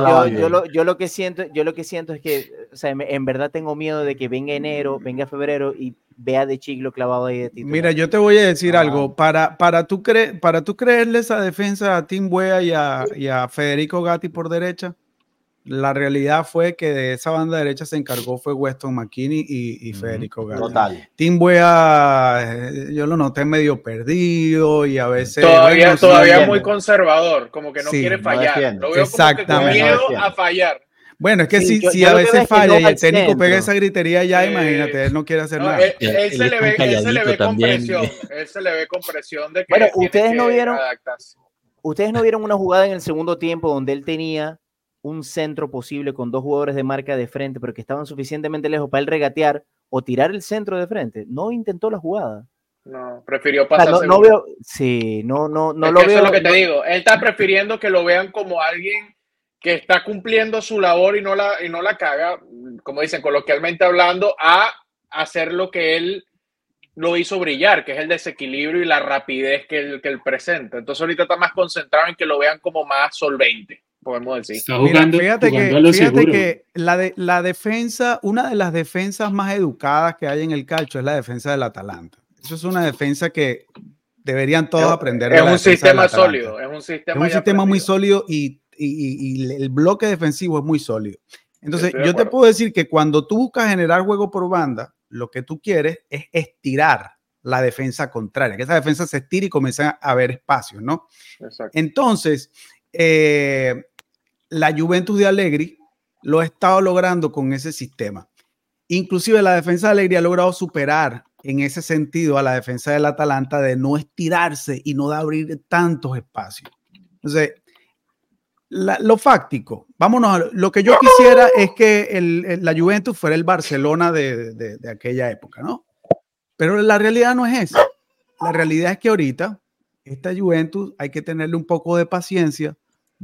No, yo, lo, yo, lo, que siento, yo lo que siento es que, o sea, en verdad tengo miedo de que venga enero, venga febrero y vea de Chiglo clavado ahí de titular. Mira, yo te voy a decir algo. Para, para, tú cre para tú creerle esa defensa a Tim Wea y a, y a Federico Gatti por derecha, la realidad fue que de esa banda derecha se encargó fue Weston McKinney y, Federico Gatti. Total. Tim Buea, eh, yo lo noté medio perdido y a veces... Todavía, todavía muy conservador, como que no quiere fallar. lo veo Exactamente. como que miedo a fallar. Bueno, es que si, si a veces falla y el técnico pega esa gritería ya, imagínate, él no quiere hacer nada. Él, se le ve, él, se le ve, con presión, él se le ve con presión de que Bueno, ustedes no vieron ustedes no vieron una jugada en el segundo tiempo donde él tenía un centro posible con dos jugadores de marca de frente, pero que estaban suficientemente lejos para él regatear o tirar el centro de frente. No intentó la jugada. No, prefirió pasar. no, no, veo, sí, no, no, no lo veo. Eso es lo que te digo. Él está prefiriendo que lo vean como alguien que está cumpliendo su labor y no la, y no la caga, como dicen coloquialmente hablando, a hacer lo que él lo hizo brillar, que es el desequilibrio y la rapidez que él, que él presenta. Entonces ahorita está más concentrado en que lo vean como más solvente, podemos decir. Está jugando, fíjate que, fíjate que la, de, la defensa, una de las defensas más educadas que hay en el calcio es la defensa del Atalanta. Eso es una defensa que deberían todos aprender. Es, un sistema sólido, es un sistema, es un sistema muy sólido y y, el bloque defensivo es muy sólido. Entonces, yo te puedo decir que cuando tú buscas generar juego por banda, lo que tú quieres es estirar la defensa contraria, que esa defensa se estire y comience a haber espacio, ¿no? Entonces, eh, la Juventus de Allegri lo ha estado logrando con ese sistema. Inclusive la defensa de Allegri ha logrado superar en ese sentido a la defensa del Atalanta de no estirarse y no de abrir tantos espacios. Entonces, lo fáctico, vámonos, lo que yo quisiera es que la Juventus fuera el Barcelona de, aquella época, ¿no? Pero la realidad no es esa. La realidad es que ahorita esta Juventus hay que tenerle un poco de paciencia,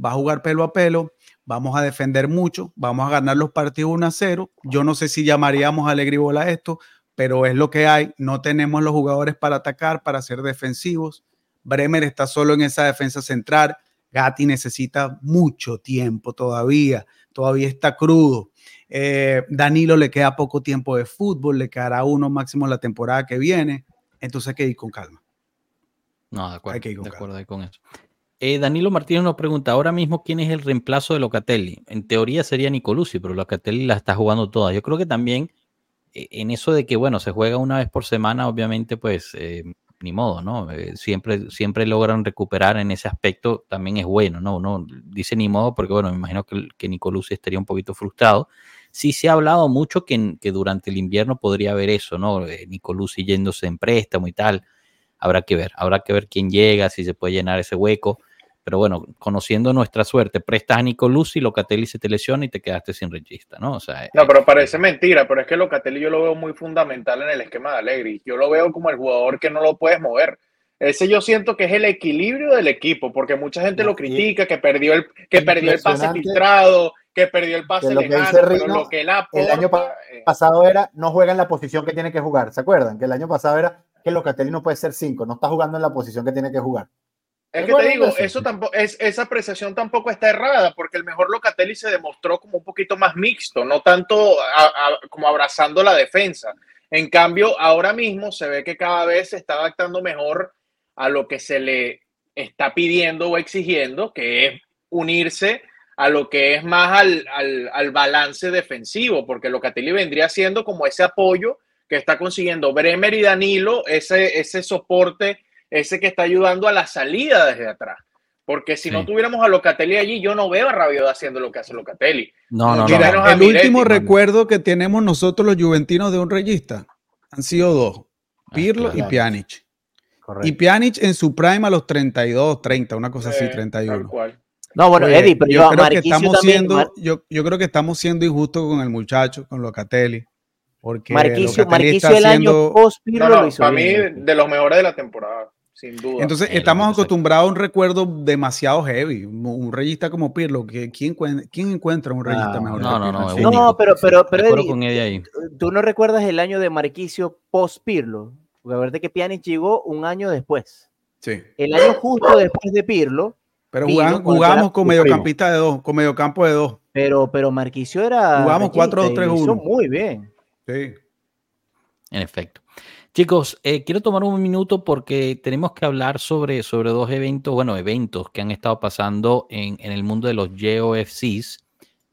va a jugar pelo a pelo, vamos a defender mucho, vamos a ganar los partidos 1 a 0. Yo no sé si llamaríamos a Alegribola a esto, pero es lo que hay. No tenemos los jugadores para atacar, para ser defensivos. Bremer está solo en esa defensa central. Gatti necesita mucho tiempo todavía, todavía está crudo. Eh, Danilo le queda poco tiempo de fútbol, le quedará uno máximo la temporada que viene, entonces hay que ir con calma. No, de acuerdo, de acuerdo con eso. Eh, Danilo Martínez nos pregunta, ahora mismo, ¿quién es el reemplazo de Locatelli? En teoría sería Nicolucci, pero Locatelli la está jugando toda. Yo creo que también eh, en eso de que, bueno, se juega una vez por semana, obviamente, pues ni modo, ¿no? Eh, siempre, siempre logran recuperar en ese aspecto, también es bueno, ¿no? Uno dice ni modo porque, bueno, me imagino que, que Nicolucci estaría un poquito frustrado. Sí se ha hablado mucho que, que durante el invierno podría haber eso, ¿no? Eh, Nicolucci yéndose en préstamo y tal. Habrá que ver, habrá que ver quién llega, si se puede llenar ese hueco. Pero bueno, conociendo nuestra suerte, prestas a Nico Lucy, Locatelli se te lesiona y te quedaste sin regista, ¿no? O sea, no, pero parece mentira, pero es que Locatelli yo lo veo muy fundamental en el esquema de Allegri. Yo lo veo como el jugador que no lo puedes mover. Ese yo siento que es el equilibrio del equipo, porque mucha gente lo critica, que perdió el, que perdió el pase filtrado, que perdió el pase lejano, pero lo que él El año eh, pasado era, no juega en la posición que tiene que jugar, ¿se acuerdan? Que el año pasado era que Locatelli no puede ser cinco, no está jugando en la posición que tiene que jugar. Es que te digo, eso tampoco, es, esa apreciación tampoco está errada, porque el mejor Locatelli se demostró como un poquito más mixto, no tanto como abrazando la defensa. En cambio, ahora mismo se ve que cada vez se está adaptando mejor a lo que se le está pidiendo o exigiendo, que es unirse a lo que es más al, al, al balance defensivo, porque Locatelli vendría siendo como ese apoyo que está consiguiendo Bremer y Danilo, ese, ese soporte ese que está ayudando a la salida desde atrás. Porque si no tuviéramos a Locatelli allí, yo no veo a Rabiot haciendo lo que hace Locatelli. No, no, no. El último recuerdo que tenemos nosotros los juventinos de un reyista han sido dos, ah, Pirlo y Pjanic. Y Pjanic en su prime a los 32, 30, una cosa así, 31. No, bueno, Eddie, pero yo, creo que estamos siendo, yo, creo que estamos siendo injustos con el muchacho, con Locatelli. Porque Marquicio, Marquicio el año post Pirlo lo hizo Para mí, de los mejores de la temporada sin duda. Entonces, estamos acostumbrados a un recuerdo demasiado heavy. Un reyista como Pirlo, que ¿quién, quién encuentra un reyista mejor? No, no, no. No, pero, pero, pero ¿tú no recuerdas el año de Marquicio post Pirlo? Porque verdad que Pjanic llegó un año después. Sí. El año justo después de Pirlo. Pero jugamos, con mediocampista de dos, con mediocampo de dos. Pero, pero Marquicio era. Jugamos 4-2-3-1. Muy bien. Sí. En efecto. Chicos, eh, quiero tomar un minuto porque tenemos que hablar sobre, sobre dos eventos, bueno, eventos que han estado pasando en, el mundo de los JOFCs.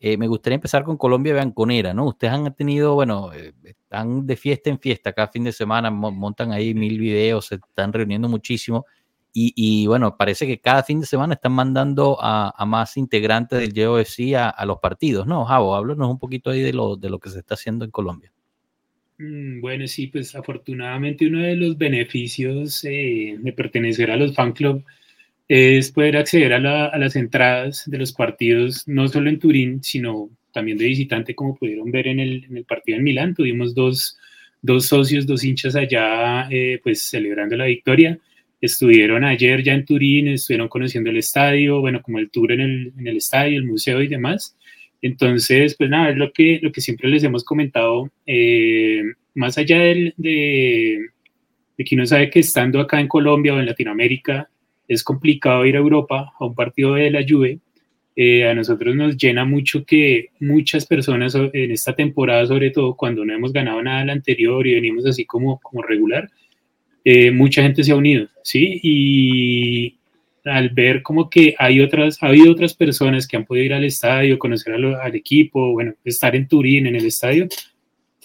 Eh, me gustaría empezar con Colombia Banconera, ¿no? Ustedes han tenido, bueno, eh, están de fiesta en fiesta cada fin de semana, montan ahí mil videos, se están reuniendo muchísimo. Y, bueno, parece que cada fin de semana están mandando a, más integrantes del JOFC a, a, los partidos, ¿no? Javo, háblanos un poquito ahí de lo, de lo que se está haciendo en Colombia. Mm, bueno, sí, pues afortunadamente uno de los beneficios eh, de pertenecer a los fan club es poder acceder a, las entradas de los partidos, no solo en Turín, sino también de visitante, como pudieron ver en el, partido en Milán. Tuvimos dos, socios, dos hinchas allá, eh, pues celebrando la victoria. Estuvieron ayer ya en Turín, estuvieron conociendo el estadio, bueno, como el tour en el, en el estadio, el museo y demás. Entonces, pues nada, es lo que, lo que siempre les hemos comentado, eh, más allá de, que uno sabe que estando acá en Colombia o en Latinoamérica es complicado ir a Europa a un partido de la Juve, eh, a nosotros nos llena mucho que muchas personas en esta temporada, sobre todo cuando no hemos ganado nada el anterior y venimos así como, como regular, eh, mucha gente se ha unido, ¿sí? Y, al ver como que hay otras, ha habido otras personas que han podido ir al estadio, conocer al equipo, bueno, estar en Turín, en el estadio,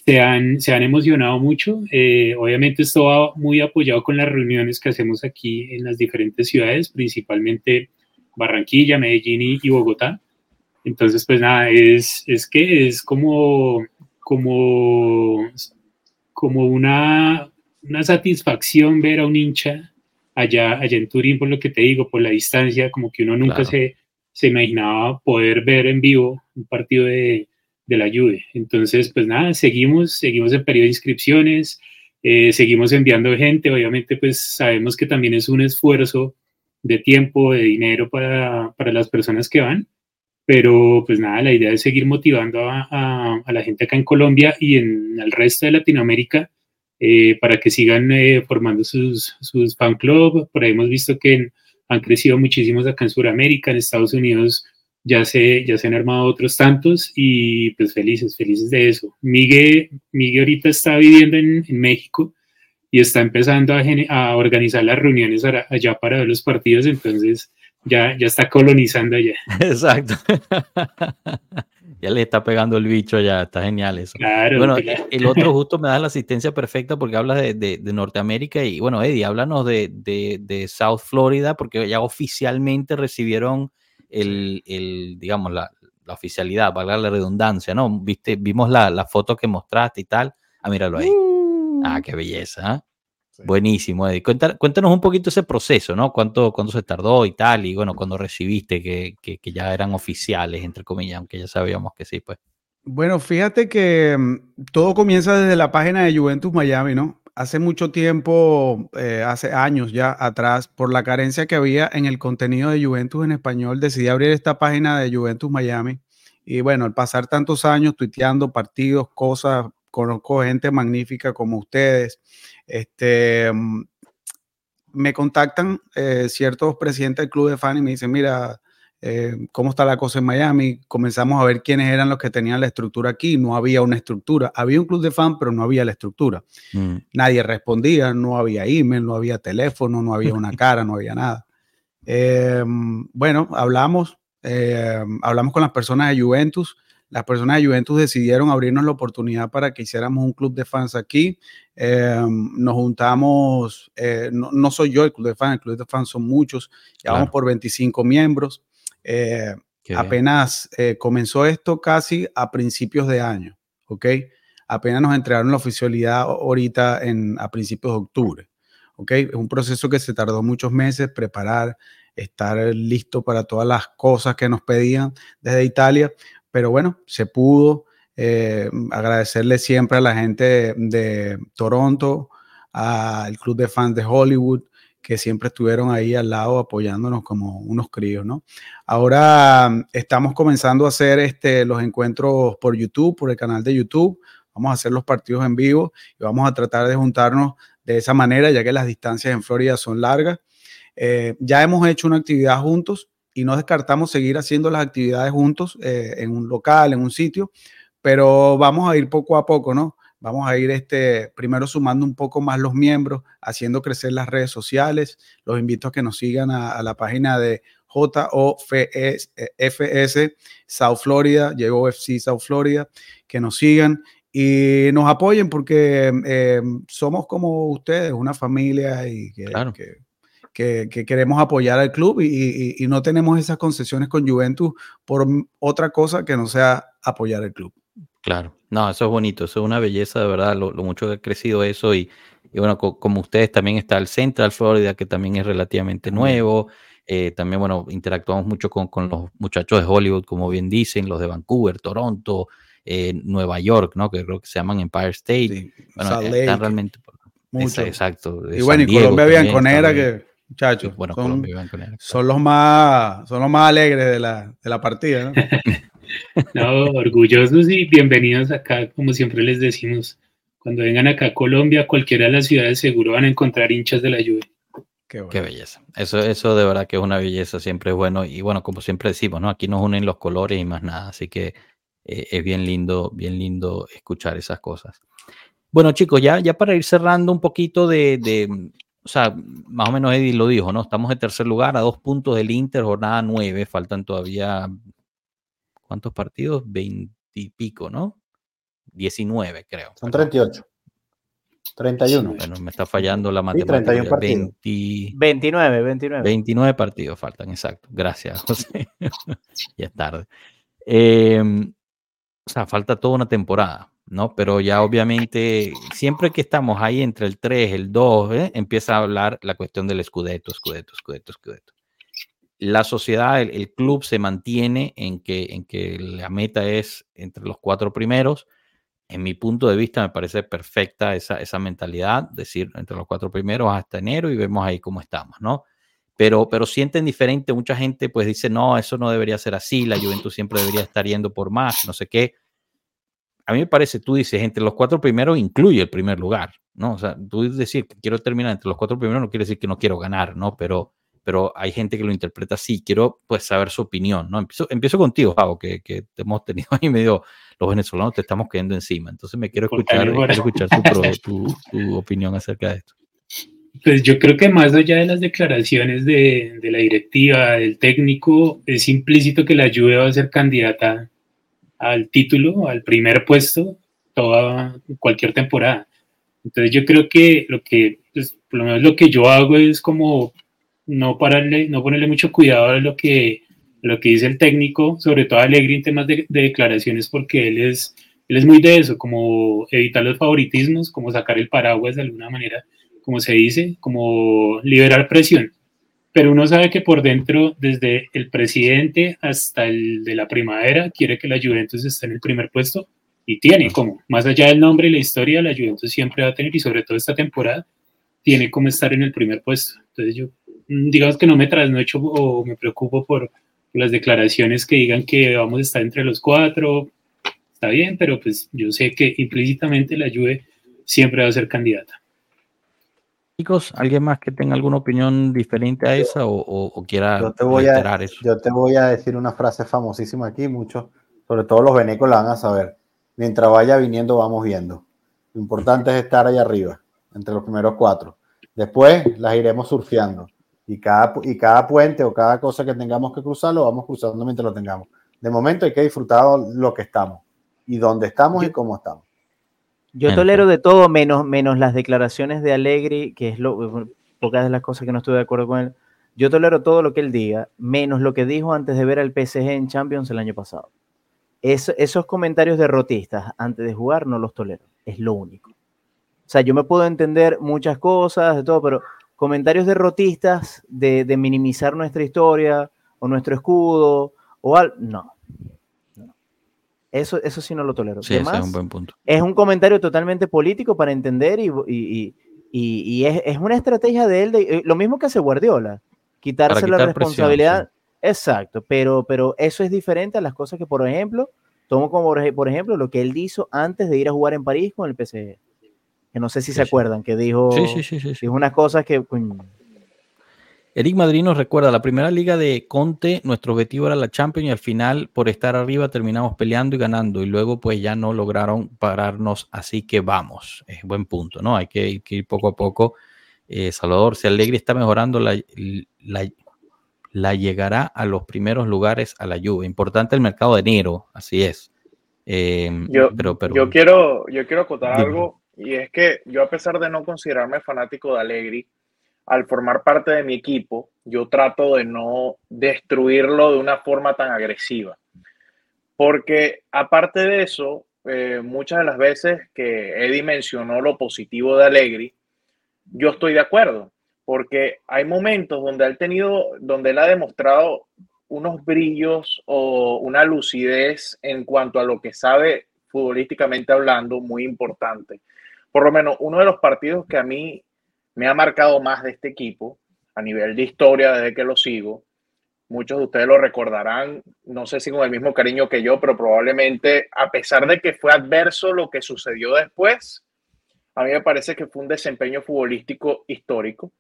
se han, se han emocionado mucho. Eh, obviamente esto va muy apoyado con las reuniones que hacemos aquí en las diferentes ciudades, principalmente Barranquilla, Medellín y, Bogotá. Entonces, pues nada, es, es que es como, como, como una, una satisfacción ver a un hincha allá, allá en Turín, por lo que te digo, por la distancia, como que uno nunca se, se imaginaba poder ver en vivo un partido de, de la Juve. Entonces, pues nada, seguimos, seguimos en periodo de inscripciones, eh, seguimos enviando gente, obviamente pues sabemos que también es un esfuerzo de tiempo, de dinero para, para las personas que van, pero pues nada, la idea es seguir motivando a, a, a, la gente acá en Colombia y en el resto de Latinoamérica eh, para que sigan eh, formando sus, sus fan club. Por ahí hemos visto que han crecido muchísimos acá en Sudamérica, en Estados Unidos ya se, ya se han armado otros tantos y pues felices, felices de eso. Miguel, Miguel ahorita está viviendo en, en México y está empezando a, a, organizar las reuniones allá para ver los partidos, entonces ya, ya está colonizando allá. Exacto. Ya le está pegando el bicho ya, está genial eso. Claro, bueno, el otro justo me da la asistencia perfecta porque hablas de, de, Norteamérica y bueno, Eddie, háblanos de, de, South Florida porque ya oficialmente recibieron el, el digamos, la, la, oficialidad, valga la redundancia, ¿no? Viste, vimos la, la foto que mostraste y tal. Ah, míralo ahí. Ah, qué belleza. ¿eh? Buenísimo, Eddie. Cuéntanos, un poquito ese proceso, ¿no? ¿Cuánto, cuánto se tardó y tal? Y bueno, cuando recibiste que, que, que, ya eran oficiales, entre comillas, aunque ya sabíamos que sí, pues. Bueno, fíjate que mm, todo comienza desde la página de Juventus Miami, ¿no? Hace mucho tiempo, eh, hace años ya atrás, por la carencia que había en el contenido de Juventus en español, decidí abrir esta página de Juventus Miami. Y bueno, al pasar tantos años tuiteando partidos, cosas, conozco gente magnífica como ustedes. Este, mm, me contactan eh, ciertos presidentes del club de fans y me dicen, mira, eh, ¿cómo está la cosa en Miami? Comenzamos a ver quiénes eran los que tenían la estructura aquí. No había una estructura. Había un club de fans, pero no había la estructura. Mm. Nadie respondía, no había email, no había teléfono, no había una cara, no había nada. Eh, bueno, hablamos, hablamos con las personas de Juventus las personas de Juventus decidieron abrirnos la oportunidad para que hiciéramos un club de fans aquí. Eh, nos juntamos, eh, no, soy yo el club de fans, el club de fans son muchos, ya vamos por 25 miembros. Eh, apenas comenzó esto casi a principios de año, ¿ok? Apenas nos entregaron la oficialidad ahorita en, a principios de octubre, ¿ok? Es un proceso que se tardó muchos meses preparar, estar listo para todas las cosas que nos pedían desde Italia, pero bueno, se pudo. Eh, agradecerle siempre a la gente de, Toronto, al club de fans de Hollywood, que siempre estuvieron ahí al lado apoyándonos como unos críos, ¿no? Ahora estamos comenzando a hacer este, los encuentros por YouTube, por el canal de YouTube. Vamos a hacer los partidos en vivo y vamos a tratar de juntarnos de esa manera, ya que las distancias en Florida son largas. Eh, ya hemos hecho una actividad juntos y no descartamos seguir haciendo las actividades juntos eh, en un local, en un sitio, pero vamos a ir poco a poco, ¿no? Vamos a ir este, primero sumando un poco más los miembros, haciendo crecer las redes sociales. Los invito a que nos sigan a, la página de J-O-F-S, South Florida, llegó FC South Florida, que nos sigan y nos apoyen porque eh, somos como ustedes, una familia y que, que, queremos apoyar al club y, no tenemos esas concesiones con Juventus por otra cosa que no sea apoyar al club. Claro, no, eso es bonito, eso es una belleza de verdad, lo, mucho que ha crecido eso y, bueno, como ustedes también está el Central Florida, que también es relativamente nuevo. Eh, también, bueno, interactuamos mucho con, con, los muchachos de Hollywood, como bien dicen, los de Vancouver, Toronto, eh, Nueva York, ¿no? Que creo que se llaman Empire State. Bueno, eh, están realmente... Mucho. exacto. Y bueno, y Colombia Bianconera, que muchachos, bueno, son, son, los más, son los más alegres de la, de la partida, ¿no? no, orgullosos y bienvenidos acá, como siempre les decimos. Cuando vengan acá a Colombia, cualquiera de las ciudades seguro van a encontrar hinchas de la lluvia. Qué, belleza. Eso, eso de verdad que es una belleza, siempre es bueno. Y bueno, como siempre decimos, ¿no? Aquí nos unen los colores y más nada. Así que eh, es bien lindo, bien lindo escuchar esas cosas. Bueno, chicos, ya, ya para ir cerrando un poquito de, de, o sea, más o menos Eddie lo dijo, ¿no? Estamos en tercer lugar a dos puntos del Inter, jornada nueve, faltan todavía, ¿cuántos partidos? Veintipico, ¿no? Diecinueve, creo. Son treinta y ocho. 31. Bueno, me está fallando la matemática. 29, 29. 29 partidos faltan, exacto. Gracias, José. ya es tarde. Em, o sea, falta toda una temporada, ¿no? Pero ya obviamente, siempre que estamos ahí entre el 3, el 2, ¿eh? empieza a hablar la cuestión del escudeto, escudeto, escudeto, escudeto. La sociedad, el, club se mantiene en que, en que la meta es entre los cuatro primeros en mi punto de vista me parece perfecta esa, esa mentalidad, decir, entre los cuatro primeros hasta enero y vemos ahí cómo estamos, ¿no? Pero, pero sienten diferente, mucha gente pues dice, no, eso no debería ser así, la Juventus siempre debería estar yendo por más, no sé qué. A mí me parece, tú dices, entre los cuatro primeros incluye el primer lugar, ¿no? O sea, tú decir que quiero terminar entre los cuatro primeros no quiere decir que no quiero ganar, ¿no? Pero, pero hay gente que lo interpreta así. Quiero pues saber su opinión, ¿no? Empiezo, empiezo contigo, Javo, que, que te hemos tenido ahí medio los venezolanos te estamos cayendo encima. Entonces me quiero escuchar, quiero escuchar tu, tu, opinión acerca de esto. Pues yo creo que más allá de las declaraciones de, de, la directiva, del técnico, es implícito que la Juve va a ser candidata al título, al primer puesto, toda cualquier temporada. Entonces yo creo que lo que, pues, por lo menos lo que yo hago es como no pararle, no ponerle mucho cuidado a lo que lo que dice el técnico, sobre todo Alegre en temas de, declaraciones, porque él es, él es muy de eso, como evitar los favoritismos, como sacar el paraguas de alguna manera, como se dice, como liberar presión. Pero uno sabe que por dentro, desde el presidente hasta el de la primavera, quiere que la Juventus esté en el primer puesto y tiene como, más allá del nombre y la historia, la Juventus siempre va a tener, y sobre todo esta temporada, tiene como estar en el primer puesto. Entonces yo, mm, digamos que no me trasnocho o me preocupo por, las declaraciones que digan que vamos a estar entre los cuatro, está bien, pero pues yo sé que implícitamente la Juve siempre va a ser candidata. Chicos, ¿alguien más que tenga alguna opinión diferente a esa o, quiera yo te voy a, eso? Yo te voy a decir una frase famosísima aquí, muchos, sobre todo los venecos la van a saber. Mientras vaya viniendo, vamos viendo. Lo importante es estar ahí arriba, entre los primeros cuatro. Después las iremos surfeando y cada, y cada puente o cada cosa que tengamos que cruzar lo vamos cruzando mientras lo tengamos. De momento hay que disfrutar lo que estamos y dónde estamos y cómo estamos. Yo tolero de todo menos, menos las declaraciones de Allegri, que es lo, pocas de las cosas que no estoy de acuerdo con él. Yo tolero todo lo que él diga, menos lo que dijo antes de ver al PSG en Champions el año pasado. esos comentarios derrotistas antes de jugar no los tolero, es lo único. O sea, yo me puedo entender muchas cosas, de todo, pero comentarios derrotistas de, de minimizar nuestra historia o nuestro escudo o algo. No. Eso, eso sí no lo tolero. Sí, es un buen punto. Es un comentario totalmente político para entender y, y, y, y es, es, una estrategia de él, de, eh, lo mismo que hace Guardiola, quitarse la responsabilidad. Exacto, pero, pero eso es diferente a las cosas que, por ejemplo, tomo como por ejemplo lo que él hizo antes de ir a jugar en París con el PSG que no sé si se acuerdan, que dijo, dijo unas cosas que... Eric Madrid nos recuerda, la primera liga de Conte, nuestro objetivo era la Champions y al final por estar arriba terminamos peleando y ganando y luego pues ya no lograron pararnos, así que vamos, es buen punto, ¿no? Hay que, ir poco a poco. Eh, Salvador, si Alegre está mejorando la, la, la llegará a los primeros lugares a la Juve. Importante el mercado de enero, así es. Eh, yo, pero, yo, quiero, yo quiero acotar algo y es que yo a pesar de no considerarme fanático de Allegri, al formar parte de mi equipo, yo trato de no destruirlo de una forma tan agresiva. Porque aparte de eso, eh, muchas de las veces que Eddie mencionó lo positivo de Allegri, yo estoy de acuerdo, porque hay momentos donde él tenido, donde él ha demostrado unos brillos o una lucidez en cuanto a lo que sabe futbolísticamente hablando muy importante. Por lo menos uno de los partidos que a mí me ha marcado más de este equipo a nivel de historia desde que lo sigo. Muchos de ustedes lo recordarán, no sé si con el mismo cariño que yo, pero probablemente a pesar de que fue adverso lo que sucedió después, a mí me parece que fue un desempeño futbolístico histórico,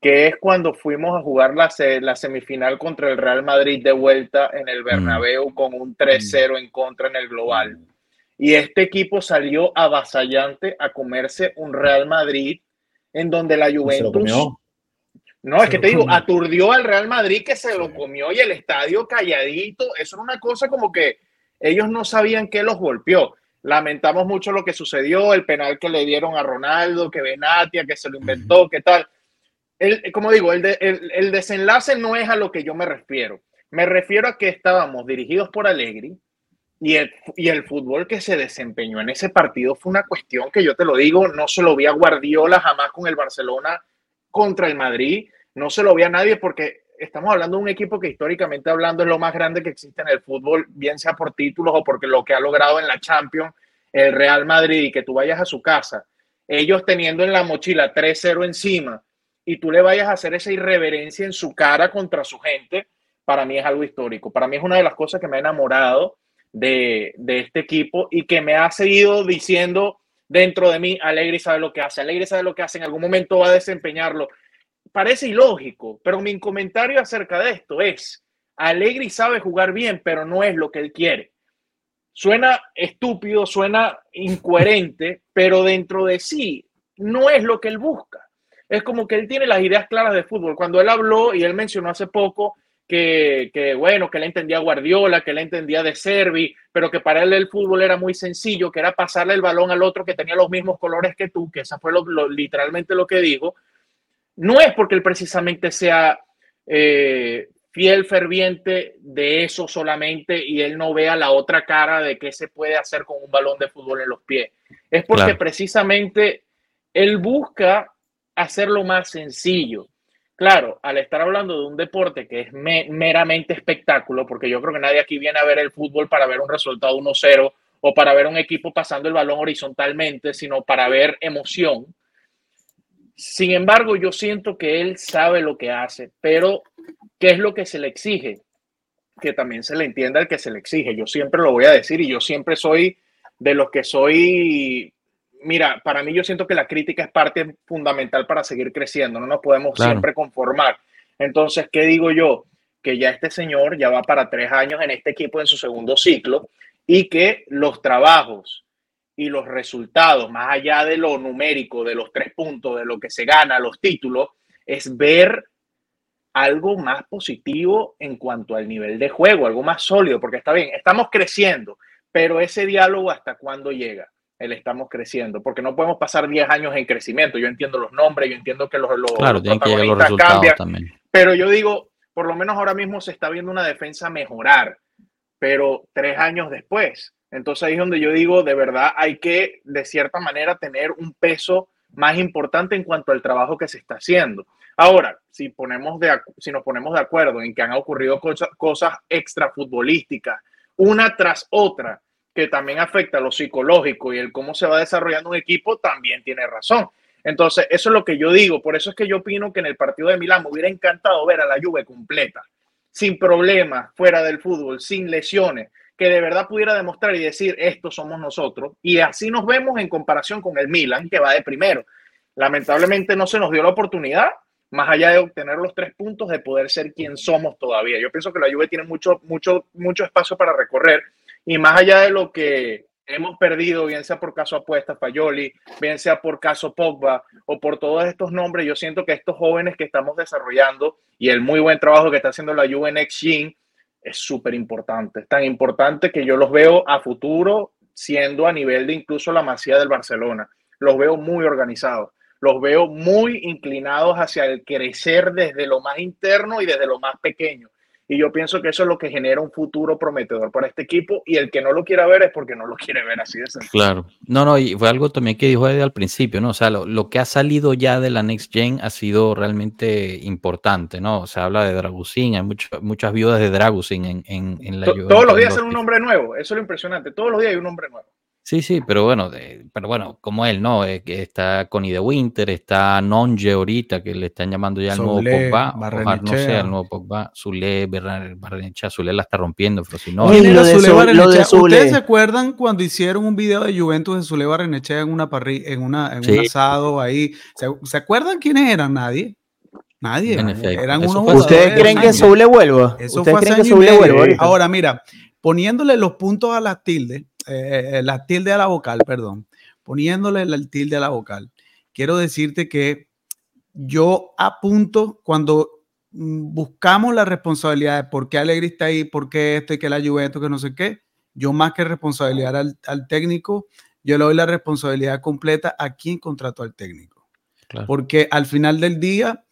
que es cuando fuimos a jugar la, la semifinal contra el Real Madrid de vuelta en el Bernabéu mm. con un 3-0 en contra en el global. Y este equipo salió avasallante a comerse un Real Madrid en donde la Juventus... No, es que te digo, aturdió al Real Madrid que se lo comió y el estadio calladito. Eso era una cosa como que ellos no sabían qué los golpeó. Lamentamos mucho lo que sucedió, el penal que le dieron a Ronaldo, que Benatia, que se lo inventó, qué tal. El, como digo, el, el, desenlace no es a lo que yo me refiero. Me refiero a que estábamos dirigidos por Allegri, y el, y el fútbol que se desempeñó en ese partido fue una cuestión que yo te lo digo, no se lo vi a Guardiola jamás con el Barcelona contra el Madrid, no se lo vi a nadie porque estamos hablando de un equipo que históricamente hablando es lo más grande que existe en el fútbol, bien sea por títulos o porque lo que ha logrado en la Champions el Real Madrid y que tú vayas a su casa, ellos teniendo en la mochila 3-0 encima y tú le vayas a hacer esa irreverencia en su cara contra su gente, para mí es algo histórico. Para mí es una de las cosas que me ha enamorado de, este equipo y que me ha seguido diciendo dentro de mí, Alegre sabe lo que hace, Alegre sabe lo que hace, en algún momento va a desempeñarlo. Parece ilógico, pero mi comentario acerca de esto es, Alegre sabe jugar bien, pero no es lo que él quiere. Suena estúpido, suena incoherente, pero dentro de sí no es lo que él busca. Es como que él tiene las ideas claras de fútbol. Cuando él habló y él mencionó hace poco que, bueno, que le entendía Guardiola, que le entendía de Servi, pero que para él el fútbol era muy sencillo, que era pasarle el balón al otro que tenía los mismos colores que tú, que esa fue literalmente lo que dijo, no es porque él precisamente sea eh, fiel, ferviente de eso solamente y él no vea la otra cara de qué se puede hacer con un balón de fútbol en los pies. Es porque precisamente él busca hacerlo más sencillo. Claro, al estar hablando de un deporte que es meramente espectáculo, porque yo creo que nadie aquí viene a ver el fútbol para ver un resultado 1-0 o para ver un equipo pasando el balón horizontalmente, sino para ver emoción. Sin embargo, yo siento que él sabe lo que hace, pero ¿qué es lo que se le exige? Que también se le entienda el que se le exige. Yo siempre lo voy a decir y yo siempre soy de los que soy mira, para mí yo siento que la crítica es parte fundamental para seguir creciendo, no nos podemos siempre conformar. Entonces, ¿qué digo yo? Que ya este señor ya va para tres años en este equipo en su segundo ciclo y que los trabajos y los resultados, más allá de lo numérico, de los tres puntos, de lo que se gana, los títulos, es ver algo más positivo en cuanto al nivel de juego, algo más sólido, porque está bien, estamos creciendo, pero ese diálogo hasta cuándo llega el estamos creciendo, porque no podemos pasar 10 años en crecimiento. Yo entiendo los nombres, yo entiendo que los, los, claro, los cambian, también. pero yo digo, por lo menos ahora mismo se está viendo una defensa mejorar, pero tres años después. Entonces ahí es donde yo digo, de verdad hay que, de cierta manera, tener un peso más importante en cuanto al trabajo que se está haciendo. Ahora, si, ponemos de, si nos ponemos de acuerdo en que han ocurrido cosas, cosas extra futbolísticas, una tras otra, que también afecta a lo psicológico y el cómo se va desarrollando un equipo, también tiene razón. Entonces, eso es lo que yo digo. Por eso es que yo opino que en el partido de Milán me hubiera encantado ver a la Juve completa, sin problemas, fuera del fútbol, sin lesiones, que de verdad pudiera demostrar y decir, estos somos nosotros. Y así nos vemos en comparación con el Milan, que va de primero. Lamentablemente no se nos dio la oportunidad, más allá de obtener los tres puntos, de poder ser quien somos todavía. Yo pienso que la Juve tiene mucho, mucho, mucho espacio para recorrer y más allá de lo que hemos perdido, bien sea por caso apuesta Fayoli, bien sea por caso Pogba o por todos estos nombres, yo siento que estos jóvenes que estamos desarrollando y el muy buen trabajo que está haciendo la UNX Gym es súper importante. Tan importante que yo los veo a futuro siendo a nivel de incluso la masía del Barcelona. Los veo muy organizados, los veo muy inclinados hacia el crecer desde lo más interno y desde lo más pequeño. Y yo pienso que eso es lo que genera un futuro prometedor para este equipo. Y el que no lo quiera ver es porque no lo quiere ver así de sencillo. Claro. No, no, y fue algo también que dijo Eddie al principio, ¿no? O sea, lo, que ha salido ya de la Next Gen ha sido realmente importante, ¿no? Se habla de Dragusin, hay muchas viudas de Dragusin en, en, en la Todos los días hay un nombre nuevo, eso es lo impresionante. Todos los días hay un nombre nuevo. Sí, sí, pero bueno, pero bueno, como él, ¿no? Eh, que está Connie de Winter, está Nonge ahorita, que le están llamando ya el nuevo Pogba, ojalá no sea el nuevo Pogba, Zule, Barrenechea, Zule la está rompiendo, pero si no... ¿Ustedes se acuerdan cuando hicieron un video de Juventus de Zule Barrenechea en una parrilla, en una, en un asado ahí? ¿Se, acuerdan quiénes eran? Nadie. Nadie. Eran unos ¿Ustedes creen que Zule vuelva? ¿Ustedes creen que Zule vuelva? Ahora, mira, poniéndole los puntos a las tildes, eh, la tilde a la vocal, perdón, poniéndole la tilde a la vocal, quiero decirte que yo apunto cuando mm, buscamos la responsabilidad de por qué Alegre está ahí, por qué esto y que la Juventus, que no sé qué, yo más que responsabilidad al, técnico, yo le doy la responsabilidad completa a quien contrató al técnico. Porque al final del día,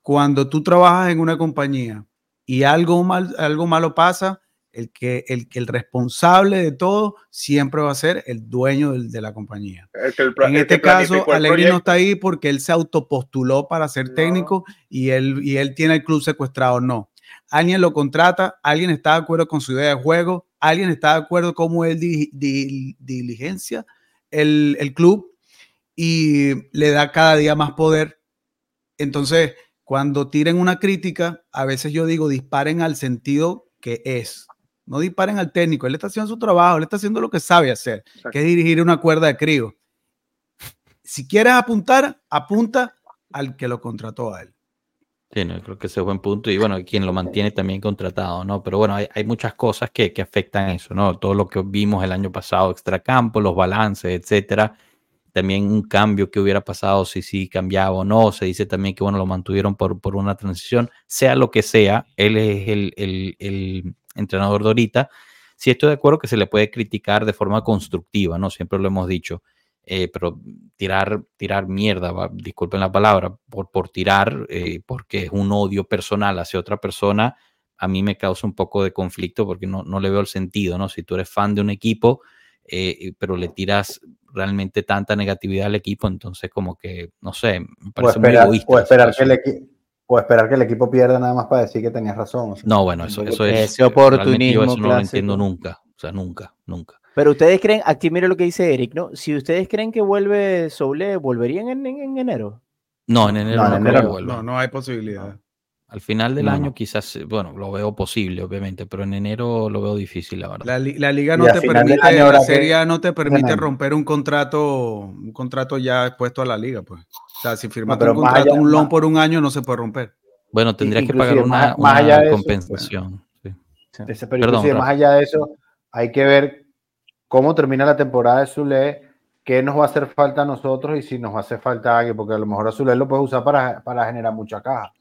cuando tú trabajas en una compañía y algo, mal, algo malo pasa, el que el, el responsable de todo siempre va a ser el dueño de, la compañía. en este caso, Alegri no está ahí porque él se autopostuló para ser técnico y él, y él tiene el club secuestrado. No. Alguien lo contrata, alguien está de acuerdo con su idea de juego, alguien está de acuerdo con cómo él diligencia el, el club y le da cada día más poder. Entonces, cuando tiren una crítica, a veces yo digo, disparen al sentido que es. No disparen al técnico. Él está haciendo su trabajo, él está haciendo lo que sabe hacer, que es dirigir una cuerda de crío. Si quieres apuntar, apunta al que lo contrató a él. Sí, no, creo que ese es buen punto. Y bueno, quien lo mantiene también contratado, ¿no? Pero bueno, hay, muchas cosas que, que, afectan eso, ¿no? Todo lo que vimos el año pasado, extracampo, los balances, etcétera. También un cambio que hubiera pasado si sí cambiaba o no. Se dice también que, bueno, lo mantuvieron por, por una transición. Sea lo que sea, él es el, el, el entrenador de ahorita, sí estoy de acuerdo que se le puede criticar de forma constructiva, ¿no? Siempre lo hemos dicho. Eh, pero tirar, tirar mierda, disculpen la palabra, por, por tirar, eh, porque es un odio personal hacia otra persona, a mí me causa un poco de conflicto porque no, no le veo el sentido, ¿no? Si tú eres fan de un equipo, eh, pero le tiras realmente tanta negatividad al equipo, entonces como que, no sé, me parece muy egoísta. O esperar que el o esperar que el equipo pierda nada más para decir que tenías razón. no, bueno, eso, eso es. Ese oportunismo. Eso no lo entiendo nunca. O sea, nunca, nunca. Pero ustedes creen, aquí mire lo que dice Eric, ¿no? Si ustedes creen que vuelve Soule, ¿volverían en, enero? No, en enero no, no, no, no, hay posibilidad. Al final del año quizás, bueno, lo veo posible, obviamente, pero en enero lo veo difícil, la verdad. La, liga no te permite, la serie no te permite romper un contrato, un contrato ya expuesto a la liga, pues. O sea, si firmas un contrato, un loan por un año, no se puede romper. Bueno, tendrías que pagar una, más, compensación. Perdón, más allá de eso, hay que ver cómo termina la temporada de Zule, qué nos va a hacer falta a nosotros y si nos va a hacer falta a alguien, porque a lo mejor a Zule lo puedes usar para, para generar mucha caja.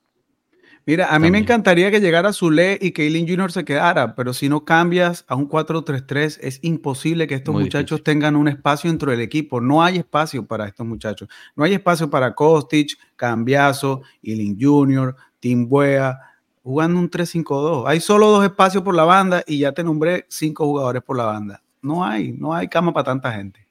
Mira, a mí me encantaría que llegara Zule y que Eileen Jr. se quedara, pero si no cambias a un 4-3-3, es imposible que estos muchachos tengan un espacio dentro del equipo. No hay espacio para estos muchachos. No hay espacio para Kostic, Cambiazo, Eileen Jr., Tim Buea, jugando un 3-5-2. Hay solo dos espacios por la banda y ya te nombré cinco jugadores por la banda. No hay, no hay cama para tanta gente.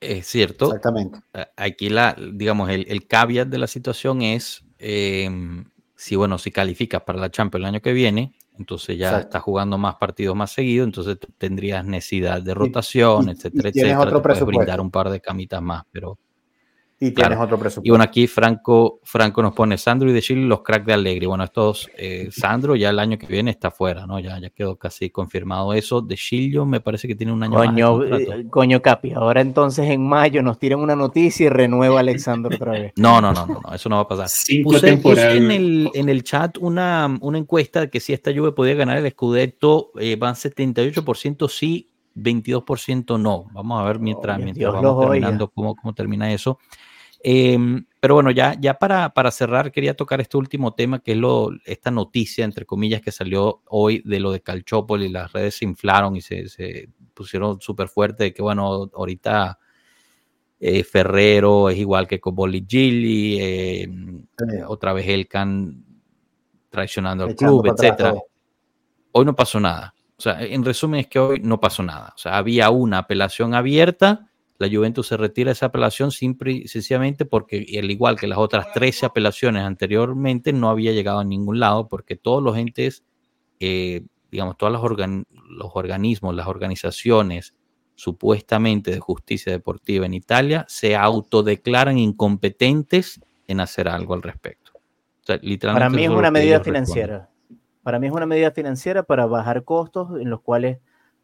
Es cierto. Exactamente. Aquí la, digamos, el, el caveat de la situación es em, si, bueno, si calificas para la Champions el año que viene, entonces ya estás jugando más partidos más seguido, entonces tendrías necesidad de rotación, etcétera, etcétera. Otro te brindar un par de camitas más, pero y tienes otro presupuesto. Y bueno, aquí Franco, Franco nos pone Sandro y De Chile los cracks de Alegre. Bueno, estos, eh, Sandro ya el año que viene está fuera, ¿no? Ya, ya quedó casi confirmado eso. De Chillo me parece que tiene un año coño, más. Eh, coño, Capi, ahora entonces en mayo nos tiran una noticia y renueva Alexandro otra vez. No, no, no, no, eso no va a pasar. puse, puse en, el, en el chat una, una encuesta de que si esta lluvia podía ganar el Scudetto, eh, van 78% sí, 22% no. Vamos a ver mientras, mientras vamos terminando cómo, cómo termina eso. Em, pero bueno, ya, ya para, para, cerrar, quería tocar este último tema, que es lo, esta noticia, entre comillas, que salió hoy de lo de Calchópoli. Las redes se inflaron y se, se pusieron súper fuerte de que, bueno, ahorita eh, Ferrero es igual que Coboli Gilly, em, otra vez Elkan traicionando al club, etcétera. Hoy no pasó nada. O sea, en resumen es que hoy no pasó nada. O sea, había una apelación abierta la Juventus se retira esa apelación simple y sencillamente porque, al igual que las otras 13 apelaciones anteriormente, no había llegado a ningún lado porque todos los entes, eh, digamos, todos los, los organismos, las organizaciones supuestamente de justicia deportiva en Italia se autodeclaran incompetentes en hacer algo al respecto. para mí es una medida financiera. Para mí es una medida financiera para bajar costos en los cuales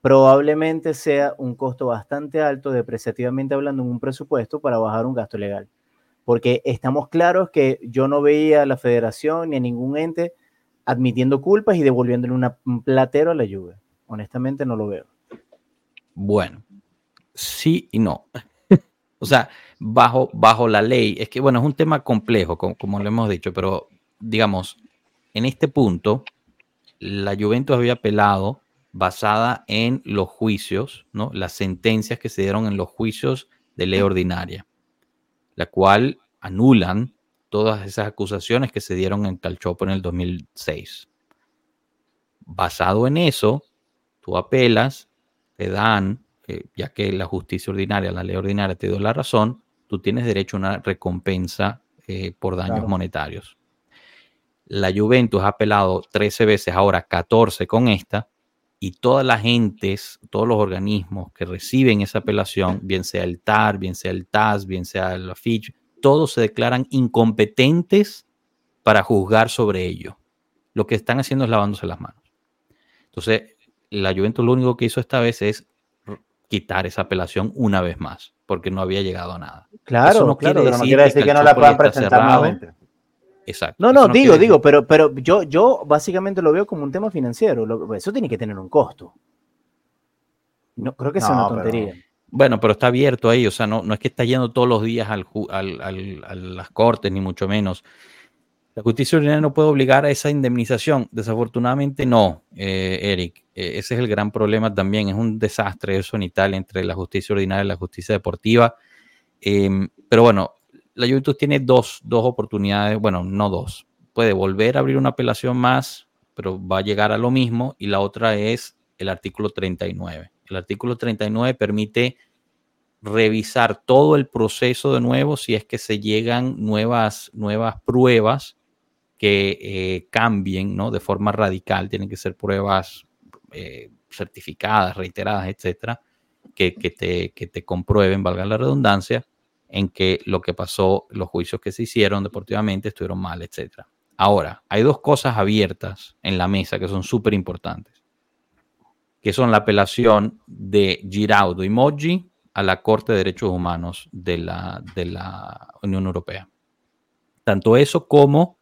probablemente sea un costo bastante alto, depreciativamente hablando, en un presupuesto para bajar un gasto legal. Porque estamos claros que yo no veía a la federación ni a ningún ente admitiendo culpas y devolviéndole un platero a la lluvia. Honestamente no lo veo. Bueno, sí y no. o sea, bajo, bajo la ley, es que bueno, es un tema complejo, como, como lo hemos dicho, pero digamos, en este punto, la Juventus había apelado basada en los juicios, ¿no? las sentencias que se dieron en los juicios de ley ordinaria, la cual anulan todas esas acusaciones que se dieron en Calchopo en el 2006. Basado en eso, tú apelas, te dan, eh, ya que la justicia ordinaria, la ley ordinaria te dio la razón, tú tienes derecho a una recompensa eh, por daños monetarios. La Juventus ha apelado 13 veces, ahora 14 con esta, y todas las gentes, todos los organismos que reciben esa apelación, bien sea el TAR, bien sea el TAS, bien sea el FICH, todos se declaran incompetentes para juzgar sobre ello. Lo que están haciendo es lavándose las manos. Entonces, la Juventus lo único que hizo esta vez es quitar esa apelación una vez más, porque no había llegado a nada. Claro, no claro, quiere decir, no decir que, no la puedan presentar nuevamente. Exacto. No, no, digo, digo, pero, pero yo, yo básicamente lo veo como un tema financiero. eso tiene que tener un costo. No, creo que es una tontería. bueno, pero está abierto ahí, o sea, no, no es que está yendo todos los días al, a las cortes, ni mucho menos. La justicia ordinaria no puede obligar a esa indemnización. Desafortunadamente no, eh, Eric. Eh, ese es el gran problema también. Es un desastre eso en Italia entre la justicia ordinaria y la justicia deportiva. Em, pero bueno, la Juventus tiene dos, dos oportunidades, bueno, no dos. Puede volver a abrir una apelación más, pero va a llegar a lo mismo. Y la otra es el artículo 39. El artículo 39 permite revisar todo el proceso de nuevo si es que se llegan nuevas, nuevas pruebas que eh, cambien ¿no? de forma radical. Tienen que ser pruebas eh, certificadas, reiteradas, etcétera, que, que, te, que te comprueben, valga la redundancia, en que lo que pasó, los juicios que se hicieron deportivamente estuvieron mal, etc. Ahora, hay dos cosas abiertas en la mesa que son súper importantes, que son la apelación de Giraudo y Moggi a la Corte de Derechos Humanos de la, de la Unión Europea. Tanto eso como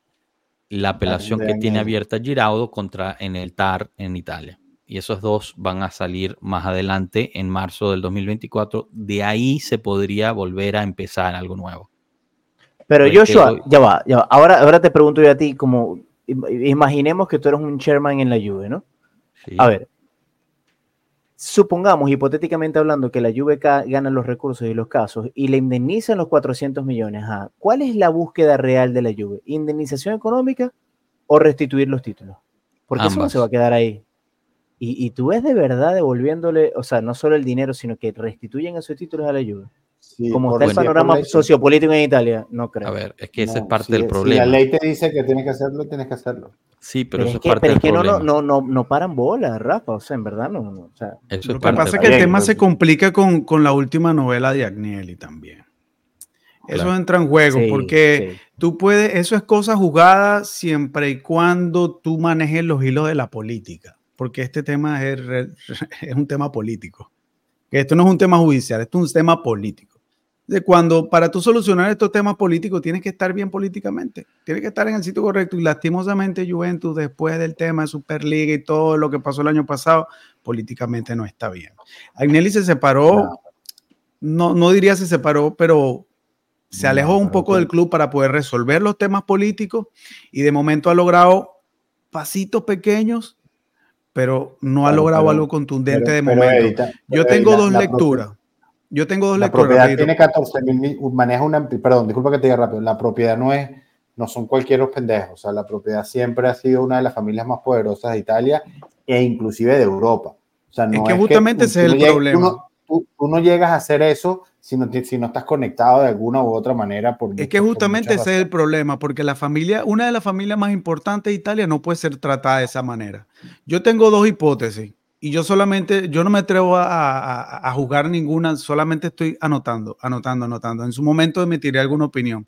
la apelación que tiene abierta Giraudo contra en el TAR en Italia y esos dos van a salir más adelante en marzo del 2024. De ahí se podría volver a empezar algo nuevo. Pero Joshua, ya va, ya va. Ahora, ahora te pregunto yo a ti, como imaginemos que tú eres un chairman en la Juve, ¿no? A ver, supongamos, hipotéticamente hablando, que la Juve gana los recursos y los casos y le indemnizan los 400 millones. ¿Cuál es la búsqueda real de la Juve? ¿Indemnización económica o restituir los títulos? Porque eso no se va a quedar ahí. Y, tú ves de verdad devolviéndole, o sea, no solo el dinero, sino que restituyen esos títulos a la ayuda. Como está el panorama sociopolítico en Italia, no creo. A ver, es que esa es parte del problema. Si la ley te dice que tienes que hacerlo, tienes que hacerlo. Sí, pero, eso es, parte del problema. Pero es que no, no, no, paran bolas, Rafa, o sea, en verdad no. o sea, lo que pasa es que el tema se complica con, con, la última novela de Agnelli también. Eso entra en juego, porque tú puedes, eso es cosa jugada siempre y cuando tú manejes los hilos de la política porque este tema es, es un tema político. Esto no es un tema judicial, esto es un tema político. de cuando para tú solucionar estos temas políticos tienes que estar bien políticamente, tienes que estar en el sitio correcto y lastimosamente Juventus después del tema de Superliga y todo lo que pasó el año pasado, políticamente no está bien. Agnelli se separó, no, no diría se separó, pero se alejó un poco del club para poder resolver los temas políticos y de momento ha logrado pasitos pequeños, pero no ha logrado algo contundente de momento. Yo tengo dos lecturas. Yo tengo dos la propiedad tiene 14 mil, maneja una, perdón, disculpa que te diga rápido, la propiedad no es, no son cualquier pendejos, o sea, la propiedad siempre ha sido una de las familias más poderosas de Italia e inclusive de Europa. O sea, no es que justamente ese es el problema. Tú, no llegas a hacer eso si no, si no estás conectado de alguna u otra manera. Por es que justamente ese es el problema, porque la familia, una de las familias más importantes de Italia no puede ser tratada de esa manera. Yo tengo dos hipótesis y yo solamente, yo no me atrevo a, a, jugar ninguna, solamente estoy anotando, anotando, anotando. En su momento emitiré alguna opinión.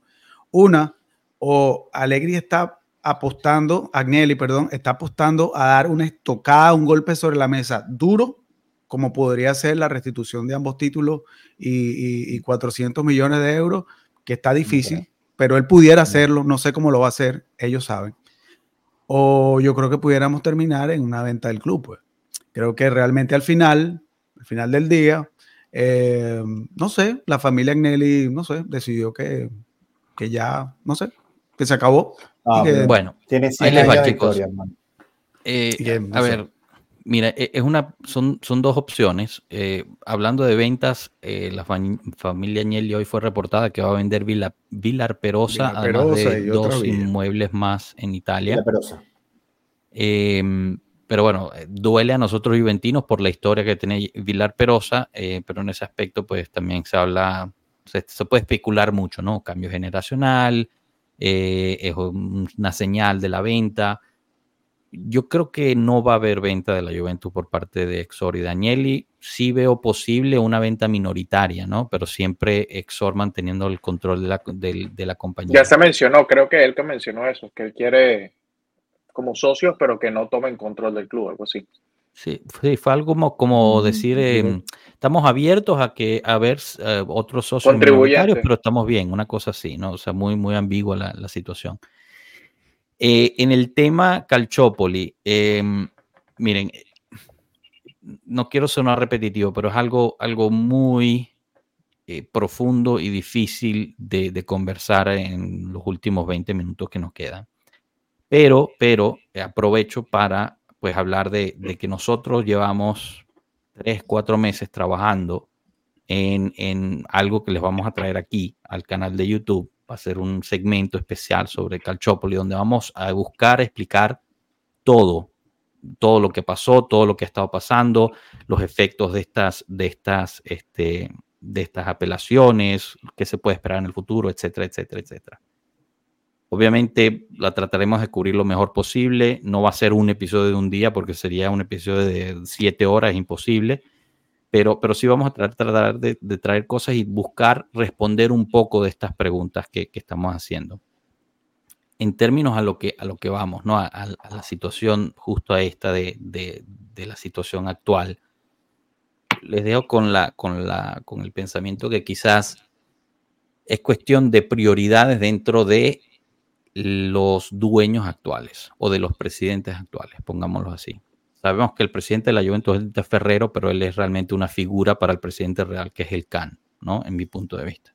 Una, o Alegri está apostando, Agnelli, perdón, está apostando a dar una estocada, un golpe sobre la mesa duro, como podría ser la restitución de ambos títulos y, y, 400 millones de euros, que está difícil, pero él pudiera hacerlo, no sé cómo lo va a hacer, ellos saben. O yo creo que pudiéramos terminar en una venta del club, pues. Creo que realmente al final, al final del día, eh, no sé, la familia Agnelli, no sé, decidió que, que ya, no sé, que se acabó. Ah, bueno, tiene chicos. Eh, a ver, mira, e, es una, son, son dos opciones. Eh, hablando de ventas, la familia Agnelli hoy fue reportada que va a vender Villa, Vilar Perosa, además de dos inmuebles más en Italia. Perosa. Eh, pero bueno, eh, duele a nosotros juventinos por la historia que tiene Vilar Perosa, eh, pero en ese aspecto pues también se habla, se, puede especular mucho, ¿no? Cambio generacional, eh, es una señal de la venta. Yo creo que no va a haber venta de la Juventus por parte de Exor y Danieli. Sí veo posible una venta minoritaria, ¿no? Pero siempre Exor manteniendo el control de la, de la compañía. Ya se mencionó, creo que él que mencionó eso, que él quiere como socios, pero que no tomen control del club, algo así. Sí, fue algo como, como mm, decir, em, estamos abiertos a que a ver eh, otros socios minoritarios, pero estamos bien, una cosa así, ¿no? O sea, muy, muy ambigua la, situación. Eh, en el tema Calchópoli, em, miren, no quiero sonar repetitivo, pero es algo, algo muy eh, profundo y difícil de, de, conversar en los últimos 20 minutos que nos quedan. Pero, pero eh, aprovecho para pues hablar de, que nosotros llevamos tres, cuatro meses trabajando en, algo que les vamos a traer aquí al canal de YouTube. Va a ser un segmento especial sobre Calchópoli, donde vamos a buscar explicar todo, todo lo que pasó, todo lo que ha estado pasando, los efectos de estas, de estas, este, de estas apelaciones, qué se puede esperar en el futuro, etcétera, etcétera, etcétera. Obviamente la trataremos de cubrir lo mejor posible. No va a ser un episodio de un día porque sería un episodio de siete horas, imposible. Pero, pero sí vamos a tratar, de, traer cosas y buscar responder un poco de estas preguntas que, estamos haciendo. En términos a lo que, a lo que vamos, ¿no? A, la situación justo a esta de, la situación actual. Les dejo con el pensamiento que quizás es cuestión de prioridades dentro de los dueños actuales o de los presidentes actuales, pongámoslo así. Sabemos que el presidente de la Juventus es de Ferrero, pero él es realmente una figura para el presidente real, que es el CAN, ¿no? En mi punto de vista.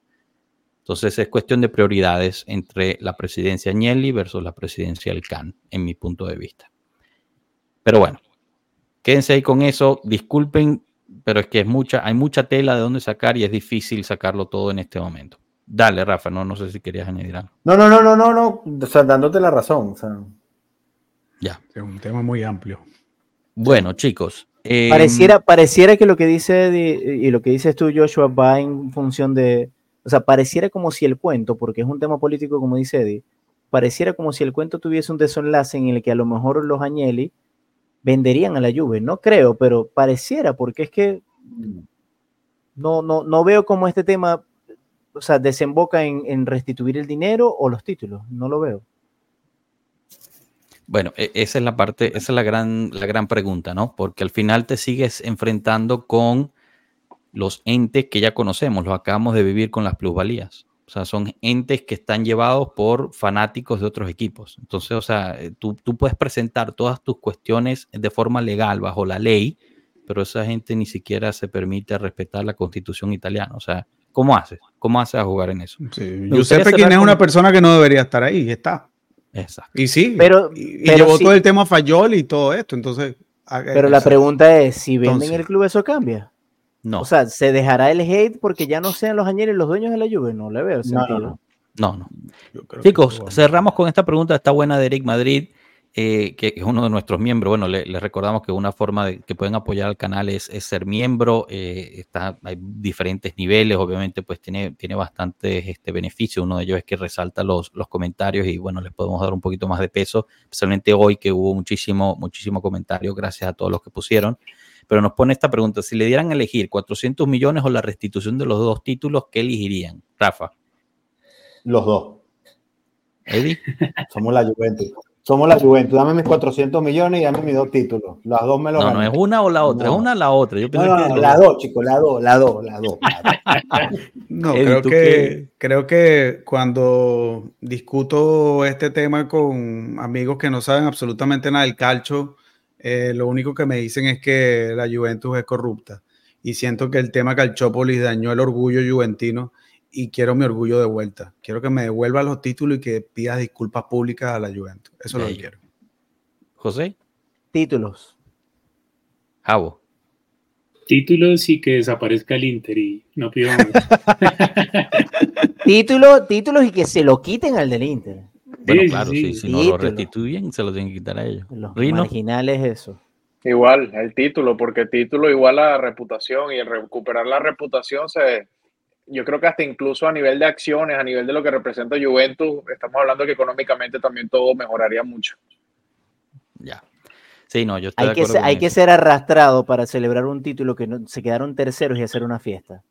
Entonces es cuestión de prioridades entre la presidencia Agnelli versus la presidencia del CAN, en mi punto de vista. Pero bueno, quédense ahí con eso. Disculpen, pero es que es mucha, hay mucha tela de dónde sacar y es difícil sacarlo todo en este momento. Dale, Rafa, no, no sé si querías añadir algo. No, no, no, no, no, no, o sea, dándote la razón. O sea. Ya. Es un tema muy amplio. Bueno, chicos. Em, pareciera, pareciera que lo que dice y lo que dices tú, Joshua, va en función de. O sea, pareciera como si el cuento, porque es un tema político, como dice Eddie, pareciera como si el cuento tuviese un desenlace en el que a lo mejor los Agnelli venderían a la Juve. No creo, pero pareciera, porque es que no, no, no veo cómo este tema o sea, desemboca en, restituir el dinero o los títulos? No lo veo. Bueno, e, esa es la parte, esa es la gran, la gran pregunta, ¿no? Porque al final te sigues enfrentando con los entes que ya conocemos, los acabamos de vivir con las plusvalías. O sea, son entes que están llevados por fanáticos de otros equipos. Entonces, o sea, eh, tú, tú puedes presentar todas tus cuestiones de forma legal bajo la ley, pero esa gente ni siquiera se permite respetar la constitución italiana. O sea, ¿cómo haces? ¿Cómo haces a jugar en eso? Sí. Giuseppe quien es una persona que no debería estar ahí, está. Exacto. Y sí, Pero, y, llevó sí- todo el tema Fayol y todo esto, entonces... Pero la pregunta es, si venden Entonces- el club, ¿eso cambia? No, O sea, ¿se dejará el hate porque ya no sean los añeros los dueños de la Juve? No le veo No, sentido. no, no. no, no. Chicos, cerramos con esta pregunta, está buena de Eric Madrid, eh, que es uno de nuestros miembros. Bueno, le- les recordamos que una forma de que pueden apoyar al canal es, es ser miembro. eh, está, hay diferentes niveles, obviamente, pues tiene, tiene bastantes este, beneficios. Uno de ellos es que resalta los, los comentarios y bueno, les podemos dar un poquito más de peso, especialmente hoy que hubo muchísimo, muchísimo comentario, gracias a todos los que pusieron. Pero nos pone esta pregunta, si le dieran a elegir 400 millones o la restitución de los dos títulos, ¿qué elegirían? Rafa, Los dos. Eddie. Somos la Juventus. Somos la Juventus. Dame mis 400 millones y dame mis dos títulos. Las dos me lo No, no, es una o la otra, No. es una o la otra. Yo No, pensé no, que no, los las dos. chicos, las dos, las dos, las dos. No, Eddie, creo ¿tú que, qué? creo que cuando discuto este tema con amigos que no saben absolutamente nada del calcio, eh, lo único que me dicen es que la Juventus es corrupta. Y siento que el tema Calchópolis dañó el orgullo juventino y quiero mi orgullo de vuelta. Quiero que me devuelva los títulos y que pidas disculpas públicas a la Juventus. Eso es lo que quiero. José, Títulos. Javo. Títulos y que desaparezca el Inter y no pido más. Título, títulos y que se lo quiten al del Inter. Bueno, Sí, claro, sí, sí, si no lo Título. restituyen, se lo tienen que quitar a ellos. Los Rino, marginales, eso. Igual, el título, porque título igual a reputación y el recuperar la reputación se, yo creo que hasta incluso a nivel de acciones, a nivel de lo que representa Juventus, estamos hablando que económicamente también todo mejoraría mucho. ya. Sí, no, yo estoy Hay de que, ser, hay que eso. ser arrastrado para celebrar un título que no, se quedaron terceros y hacer una fiesta.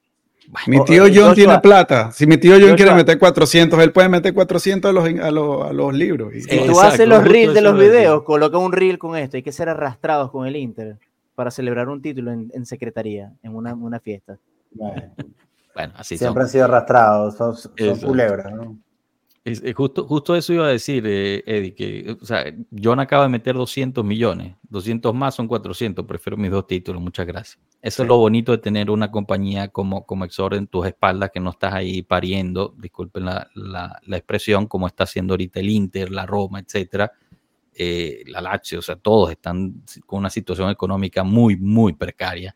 Mi tío John Joshua- tiene plata. Si mi tío John quiere meter 400, él puede meter 400 a los, a los, a los libros. Y- Si tú exacto, haces los reels de los videos, coloca un reel con esto. Hay que ser arrastrados con el Inter para celebrar un título en, en secretaría, en una, una fiesta. Bueno, así siempre son. han sido arrastrados, son, son culebras. ¿no? Es- es justo, justo eso iba a decir, eh, Eddie, que o sea, John acaba de meter 200 millones, 200 más son 400, prefiero mis dos títulos, muchas gracias. Eso es lo bonito de tener una compañía como, como Exor en tus espaldas, que no estás ahí pariendo, disculpen la, la- la expresión, como está haciendo ahorita el Inter, la Roma, etcétera, eh, la Lazio, o sea, todos están con una situación económica muy, muy precaria.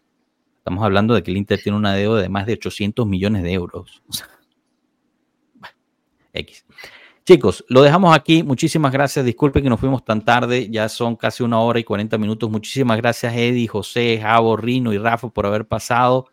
Estamos hablando de que el Inter tiene una deuda de más de 800 millones de euros. X. Chicos, lo dejamos aquí. Muchísimas gracias. Disculpen que nos fuimos tan tarde. Ya son casi una hora y 40 minutos. Muchísimas gracias, Eddie, José, Javo, Rino y Rafa por haber pasado.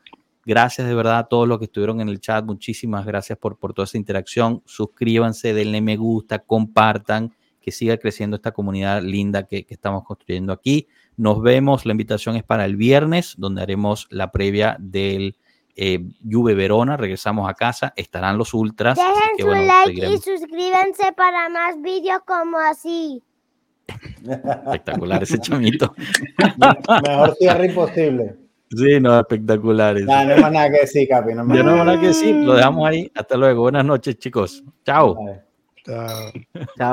Gracias de verdad a todos los que estuvieron en el chat. Muchísimas gracias por, por toda esa interacción. Suscríbanse, denle me gusta, compartan, que siga creciendo esta comunidad linda que, que estamos construyendo aquí. Nos vemos. La invitación es para el viernes, donde haremos la previa del eh, Juve Verona. Regresamos a casa. Estarán los ultras. así Dejen que, su bueno, like y suscríbanse para más vídeos como así. Espectacular ese chamito. Mejor cierre imposible. Sí, no, espectacular. eso. Nah, no hay más nada que decir, Capi. No hay más Yo no nada nada que decir. Lo dejamos ahí. Hasta luego. Buenas noches, chicos. Chao. Chao. Chao.